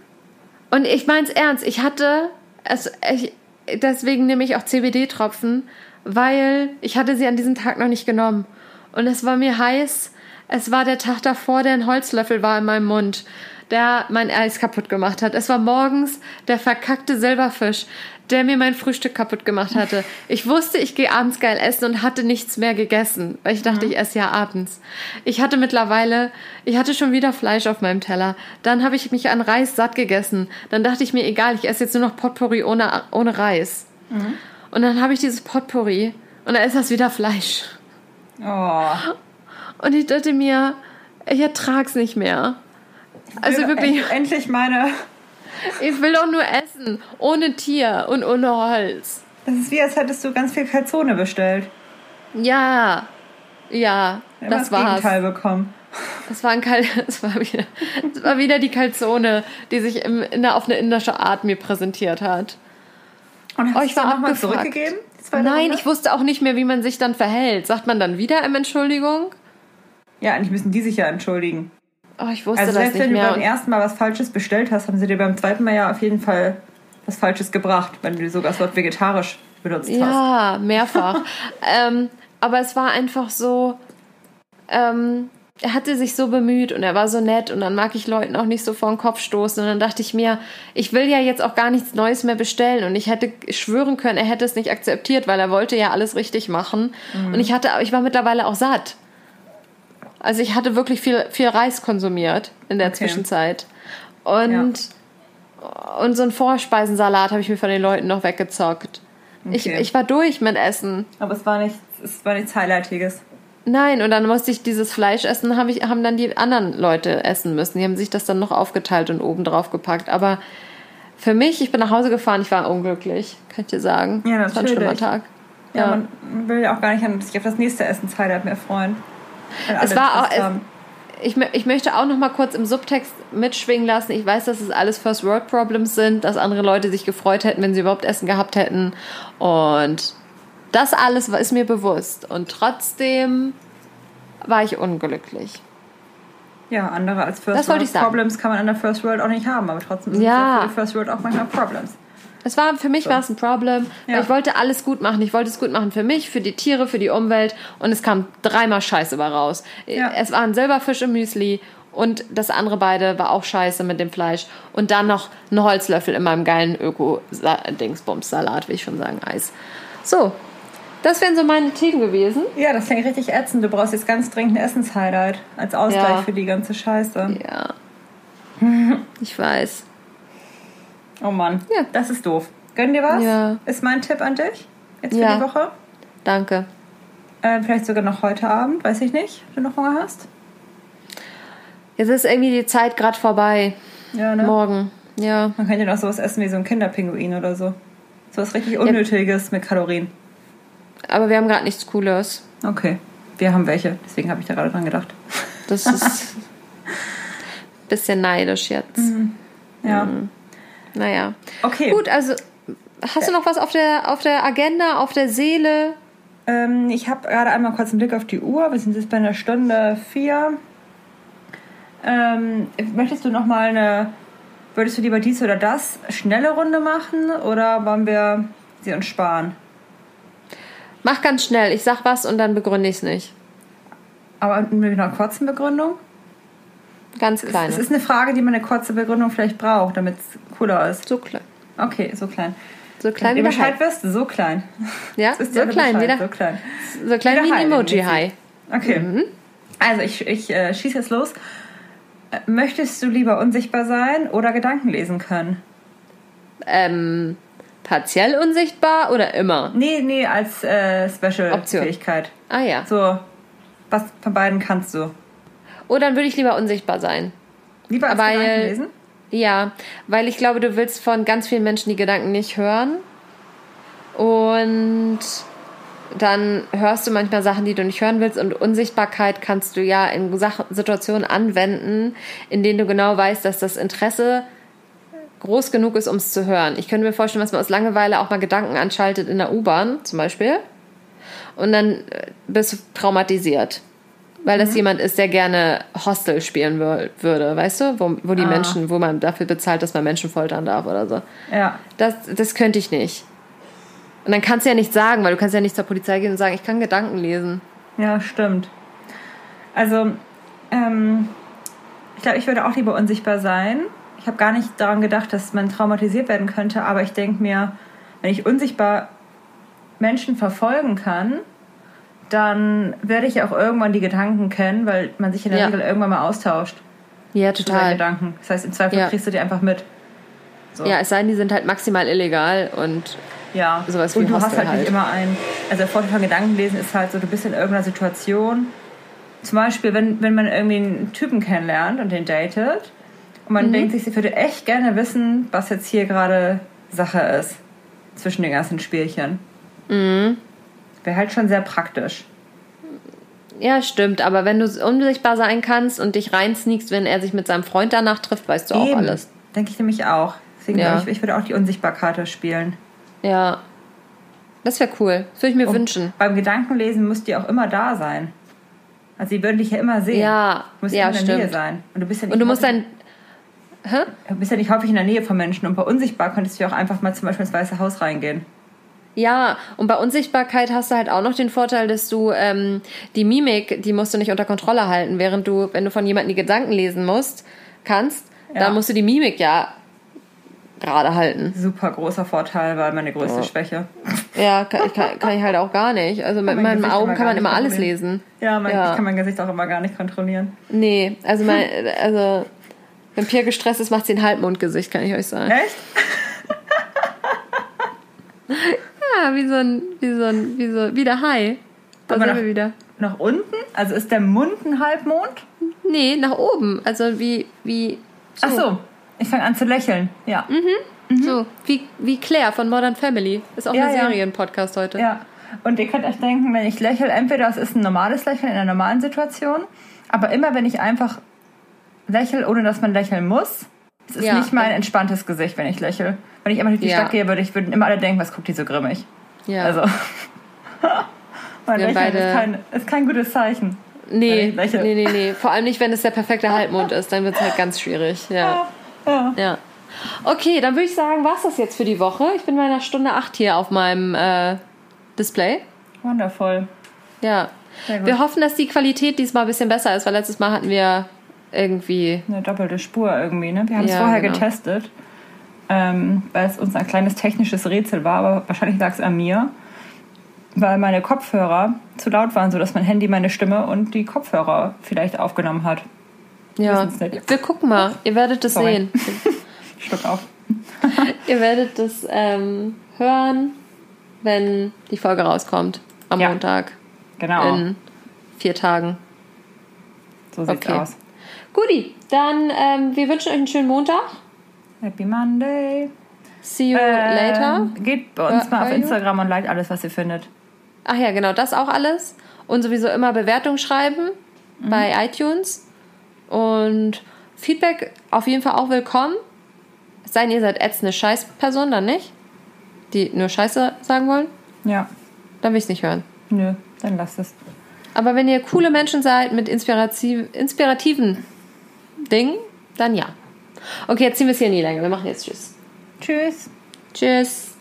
Und ich mein's ernst, ich hatte, es, ich, deswegen nehme ich auch CBD-Tropfen, weil ich hatte sie an diesem Tag noch nicht genommen. Und es war mir heiß. Es war der Tag davor, der ein Holzlöffel war in meinem Mund, der mein Eis kaputt gemacht hat. Es war morgens der verkackte Silberfisch, der mir mein Frühstück kaputt gemacht hatte. Ich wusste, ich gehe abends geil essen und hatte nichts mehr gegessen, weil ich dachte, ich esse ja abends. Ich hatte mittlerweile, ich hatte schon wieder Fleisch auf meinem Teller. Dann habe ich mich an Reis satt gegessen. Dann dachte ich mir, egal, ich esse jetzt nur noch Potpourri ohne, ohne Reis. Und dann habe ich dieses Potpourri und dann ist das wieder Fleisch. Oh. Und ich dachte mir, ich ertrag's nicht mehr. Also wirklich, end- Endlich meine. Ich will doch nur essen, ohne Tier und ohne Holz. Das ist wie, als hättest du ganz viel Calzone bestellt. Ja, ja, Immer das war's. Gegenteil bekommen. Das war, ein Kal das, war wieder, das war wieder die Calzone, die sich im, in der, auf eine indische Art mir präsentiert hat. Und hast Oh, ich es war nochmal zurückgegeben? Nein, ich wusste auch nicht mehr, wie man sich dann verhält. Sagt man dann wieder im Entschuldigung? Ja, eigentlich müssen die sich ja entschuldigen. Oh, ich wusste Also das selbst nicht wenn du mehr. beim ersten Mal was Falsches bestellt hast, haben sie dir beim zweiten Mal ja auf jeden Fall was Falsches gebracht, wenn du sogar das Wort vegetarisch benutzt hast. Ja, mehrfach. ähm, aber es war einfach so, ähm, er hatte sich so bemüht und er war so nett und dann mag ich Leuten auch nicht so vor den Kopf stoßen und dann dachte ich mir, ich will ja jetzt auch gar nichts Neues mehr bestellen und ich hätte schwören können, er hätte es nicht akzeptiert, weil er wollte ja alles richtig machen und ich hatte, ich war mittlerweile auch satt. Also ich hatte wirklich viel, viel Reis konsumiert in der Okay. Zwischenzeit und Und so einen Vorspeisensalat habe ich mir von den Leuten noch weggezockt. Ich, Okay. ich war durch mit Essen. Aber es war nichts, es war nichts Highlightiges. Nein, und dann musste ich dieses Fleisch essen, hab ich, haben dann die anderen Leute essen müssen. Die haben sich das dann noch aufgeteilt und oben drauf gepackt. Aber für mich, ich bin nach Hause gefahren, ich war unglücklich, kann ich dir sagen. Ja, Das war ein schlimmer. Tag. Ja, Ja. man will ja auch gar nicht sich auf das nächste Essenshighlight mehr freuen. Es war auch, ich, ich möchte auch noch mal kurz im Subtext mitschwingen lassen. Ich weiß, dass es alles First World Problems sind, dass andere Leute sich gefreut hätten, wenn sie überhaupt Essen gehabt hätten. Und das alles ist mir bewusst. Und trotzdem war ich unglücklich. Ja, andere als First World. Problems kann man in der First World auch nicht haben, aber trotzdem sind Ja. für die First World auch manchmal Problems. Es war für mich war es ein Problem, weil Ja. ich wollte alles gut machen. Ich wollte es gut machen für mich, für die Tiere, für die Umwelt und es kam dreimal Scheiße bei raus. Ja. Es war ein Silberfisch im Müsli und das andere beide war auch Scheiße mit dem Fleisch und dann noch ein Holzlöffel in meinem geilen Öko-Dingsbums-Salat, will ich schon sagen, Eis. So, das wären so meine Themen gewesen. Ja, das klingt richtig ätzend. Du brauchst jetzt ganz dringend ein Essenshighlight als Ausgleich Ja. für die ganze Scheiße. Ja, ich weiß. Oh Mann, Ja. das ist doof. Gönn dir was? Ja. Ist mein Tipp an dich jetzt für Ja. die Woche. Danke. Äh, vielleicht sogar noch heute Abend, weiß ich nicht, wenn du noch Hunger hast. Jetzt ist irgendwie die Zeit gerade vorbei. Ja, ne? Morgen. Ja. Man könnte noch sowas essen wie so ein Kinderpinguin oder so. Sowas richtig Unnötiges mit Kalorien. Aber wir haben gerade nichts Cooles. Okay, wir haben welche, deswegen habe ich da gerade dran gedacht. Das ist bisschen neidisch jetzt. Ja. Mhm. Naja. Okay. Gut, also hast du noch was auf der, auf der Agenda, auf der Seele? Ähm, ich habe gerade einmal kurz einen Blick auf die Uhr. Wir sind jetzt bei einer Stunde vier. Ähm, möchtest du noch mal eine, würdest du lieber dies oder das schnelle Runde machen oder wollen wir sie uns sparen? Mach ganz schnell. Ich sag was und dann begründe ich es nicht. Aber mit einer kurzen Begründung? Ganz kleine. Es ist eine Frage, die man eine kurze Begründung vielleicht braucht, damit es cooler ist. so klein. Okay, so klein. So klein Wenn wie Bescheid Hai. wisst, so klein. Ja, so klein, wie Bescheid, so klein. so klein Wie ein Emoji-Hai. Okay. Also ich, ich äh, schieße jetzt los. Äh, Möchtest du lieber unsichtbar sein oder Gedanken lesen können? Ähm, partiell unsichtbar oder immer? Nee, nee, als äh. Special-Fähigkeit. Ah ja. So, was von beiden kannst du? Oh, dann würde ich lieber unsichtbar sein. Lieber als Weil- Gedanken lesen? Ja, weil ich glaube, du willst von ganz vielen Menschen die Gedanken nicht hören. Und dann hörst du manchmal Sachen, die du nicht hören willst. Und Unsichtbarkeit kannst du ja in Situationen anwenden, in denen du genau weißt, dass das Interesse groß genug ist, um es zu hören. Ich könnte mir vorstellen, dass man aus Langeweile auch mal Gedanken anschaltet in der U-Bahn zum Beispiel. Und dann äh, bist du traumatisiert. Weil das jemand ist, der gerne Hostel spielen wür- würde, weißt du? Wo, wo die Ah. Menschen, wo man dafür bezahlt, dass man Menschen foltern darf oder so. Ja. Das, das könnte ich nicht. Und dann kannst du ja nichts sagen, weil du kannst ja nicht zur Polizei gehen und sagen, ich kann Gedanken lesen. Ja, stimmt. Also, ähm, ich glaube, ich würde auch lieber unsichtbar sein. Ich habe gar nicht daran gedacht, dass man traumatisiert werden könnte, aber ich denke mir, wenn ich unsichtbar Menschen verfolgen kann, dann werde ich auch irgendwann die Gedanken kennen, weil man sich in der Ja. Regel irgendwann mal austauscht. Ja, total. Gedanken. Das heißt, im Zweifel Ja. kriegst du die einfach mit. So. Ja, es sei denn, die sind halt maximal illegal und Ja, Sowas wie und du hast Hostel halt, nicht halt. immer ein. Also der Vorteil von Gedankenlesen ist halt so, du bist in irgendeiner Situation. Zum Beispiel, wenn, wenn man irgendwie einen Typen kennenlernt und den datet und Mhm. man denkt sich, sie würde echt gerne wissen, was jetzt hier gerade Sache ist zwischen den ganzen Spielchen. Mhm. Wäre halt schon sehr praktisch. ja, stimmt. Aber wenn du unsichtbar sein kannst und dich reinsneakst, wenn er sich mit seinem Freund danach trifft, weißt du auch Eben. alles. Denke ich nämlich auch. Deswegen Ja. ich, ich würde auch die Unsichtbarkarte spielen. Ja. Das wäre cool. Das würde ich mir Und wünschen. Beim Gedankenlesen müsst ihr auch immer da sein. Also sie würden dich ja immer sehen. Ja, Du musst ja, in der Nähe stimmt. sein. Und du bist ja nicht Und du musst dein. Hä? Du bist ja nicht häufig in der Nähe von Menschen und bei Unsichtbar könntest du ja auch einfach mal zum Beispiel ins Weiße Haus reingehen. Ja, und bei Unsichtbarkeit hast du halt auch noch den Vorteil, dass du ähm, die Mimik, die musst du nicht unter Kontrolle halten, während du, wenn du von jemandem die Gedanken lesen musst, kannst, Ja. dann musst du die Mimik ja gerade halten. Super großer Vorteil, weil meine größte Schwäche. Ja, kann, ich- kann, kann ich halt auch gar nicht. Also mit mein meinen Gesicht Augen kann man immer alles lesen. Ja, mein, Ja. ich kann mein Gesicht auch immer gar nicht kontrollieren. Nee, also mein, also Wenn Pierre gestresst ist, macht sie ein Halbmondgesicht, kann ich euch sagen. Echt? Ja, wie so ein, wie so ein, wie so, wie der Hai. Da Aber sind nach- wir wieder. Nach unten? Also ist der Mund ein Halbmond? Nee, nach oben. Also wie, wie, so. Ach so. Ich fange an zu lächeln. Ja. So, wie, wie Claire von Modern Family. Ist auch Ja, ein ja. Serienpodcast heute. Ja. Und ihr könnt euch denken, wenn ich lächle, entweder es ist ein normales Lächeln in einer normalen Situation, aber immer wenn ich einfach lächle, ohne dass man lächeln muss, es ist Ja. nicht mein entspanntes Gesicht, wenn ich lächle. Wenn ich immer durch die Ja. Stadt gehe, würde ich, würden immer alle denken, was guckt die so grimmig. Ja. Also. mein Wir Lächeln ist kein, ist kein gutes Zeichen. nee, nee, nee, nee. Vor allem nicht, wenn es der perfekte Halbmond ist. Dann wird es halt ganz schwierig. Ja. Ja. ja. Okay, dann würde ich sagen, war's das jetzt für die Woche. Ich bin bei einer Stunde acht hier auf meinem äh, Display. Wundervoll. Ja. Wir hoffen, dass die Qualität diesmal ein bisschen besser ist, weil letztes Mal hatten wir irgendwie. Eine doppelte Spur irgendwie, ne? Wir haben es Ja, vorher genau. getestet, ähm, weil es uns ein kleines technisches Rätsel war, aber wahrscheinlich lag es an mir, weil meine Kopfhörer zu laut waren, sodass mein Handy meine Stimme und die Kopfhörer vielleicht aufgenommen hat. Ja. Wir gucken mal. Ihr werdet es Sorry. sehen. Schluck auf. Ihr werdet das ähm, hören, wenn die Folge rauskommt. Am Ja. Montag. Genau, In vier Tagen. so sieht's okay. aus. Guti, dann ähm, wir wünschen euch einen schönen Montag. Happy Monday. See you Ähm, later. Geht bei uns Ja, mal auf are you? Instagram und liked alles, was ihr findet. Ach ja, genau, das auch alles. Und sowieso immer Bewertung schreiben Mhm. bei iTunes. Und Feedback auf jeden Fall auch willkommen. Es sei denn, ihr seid ätzende Scheißperson, dann nicht. Die nur Scheiße sagen wollen, Ja, dann will ich es nicht hören. nö, dann lasst es. Aber wenn ihr coole Menschen seid mit inspirativ inspirativen Dingen, dann ja. Okay, jetzt ziehen wir es hier in die Länge. Wir machen jetzt Tschüss. Tschüss. Tschüss.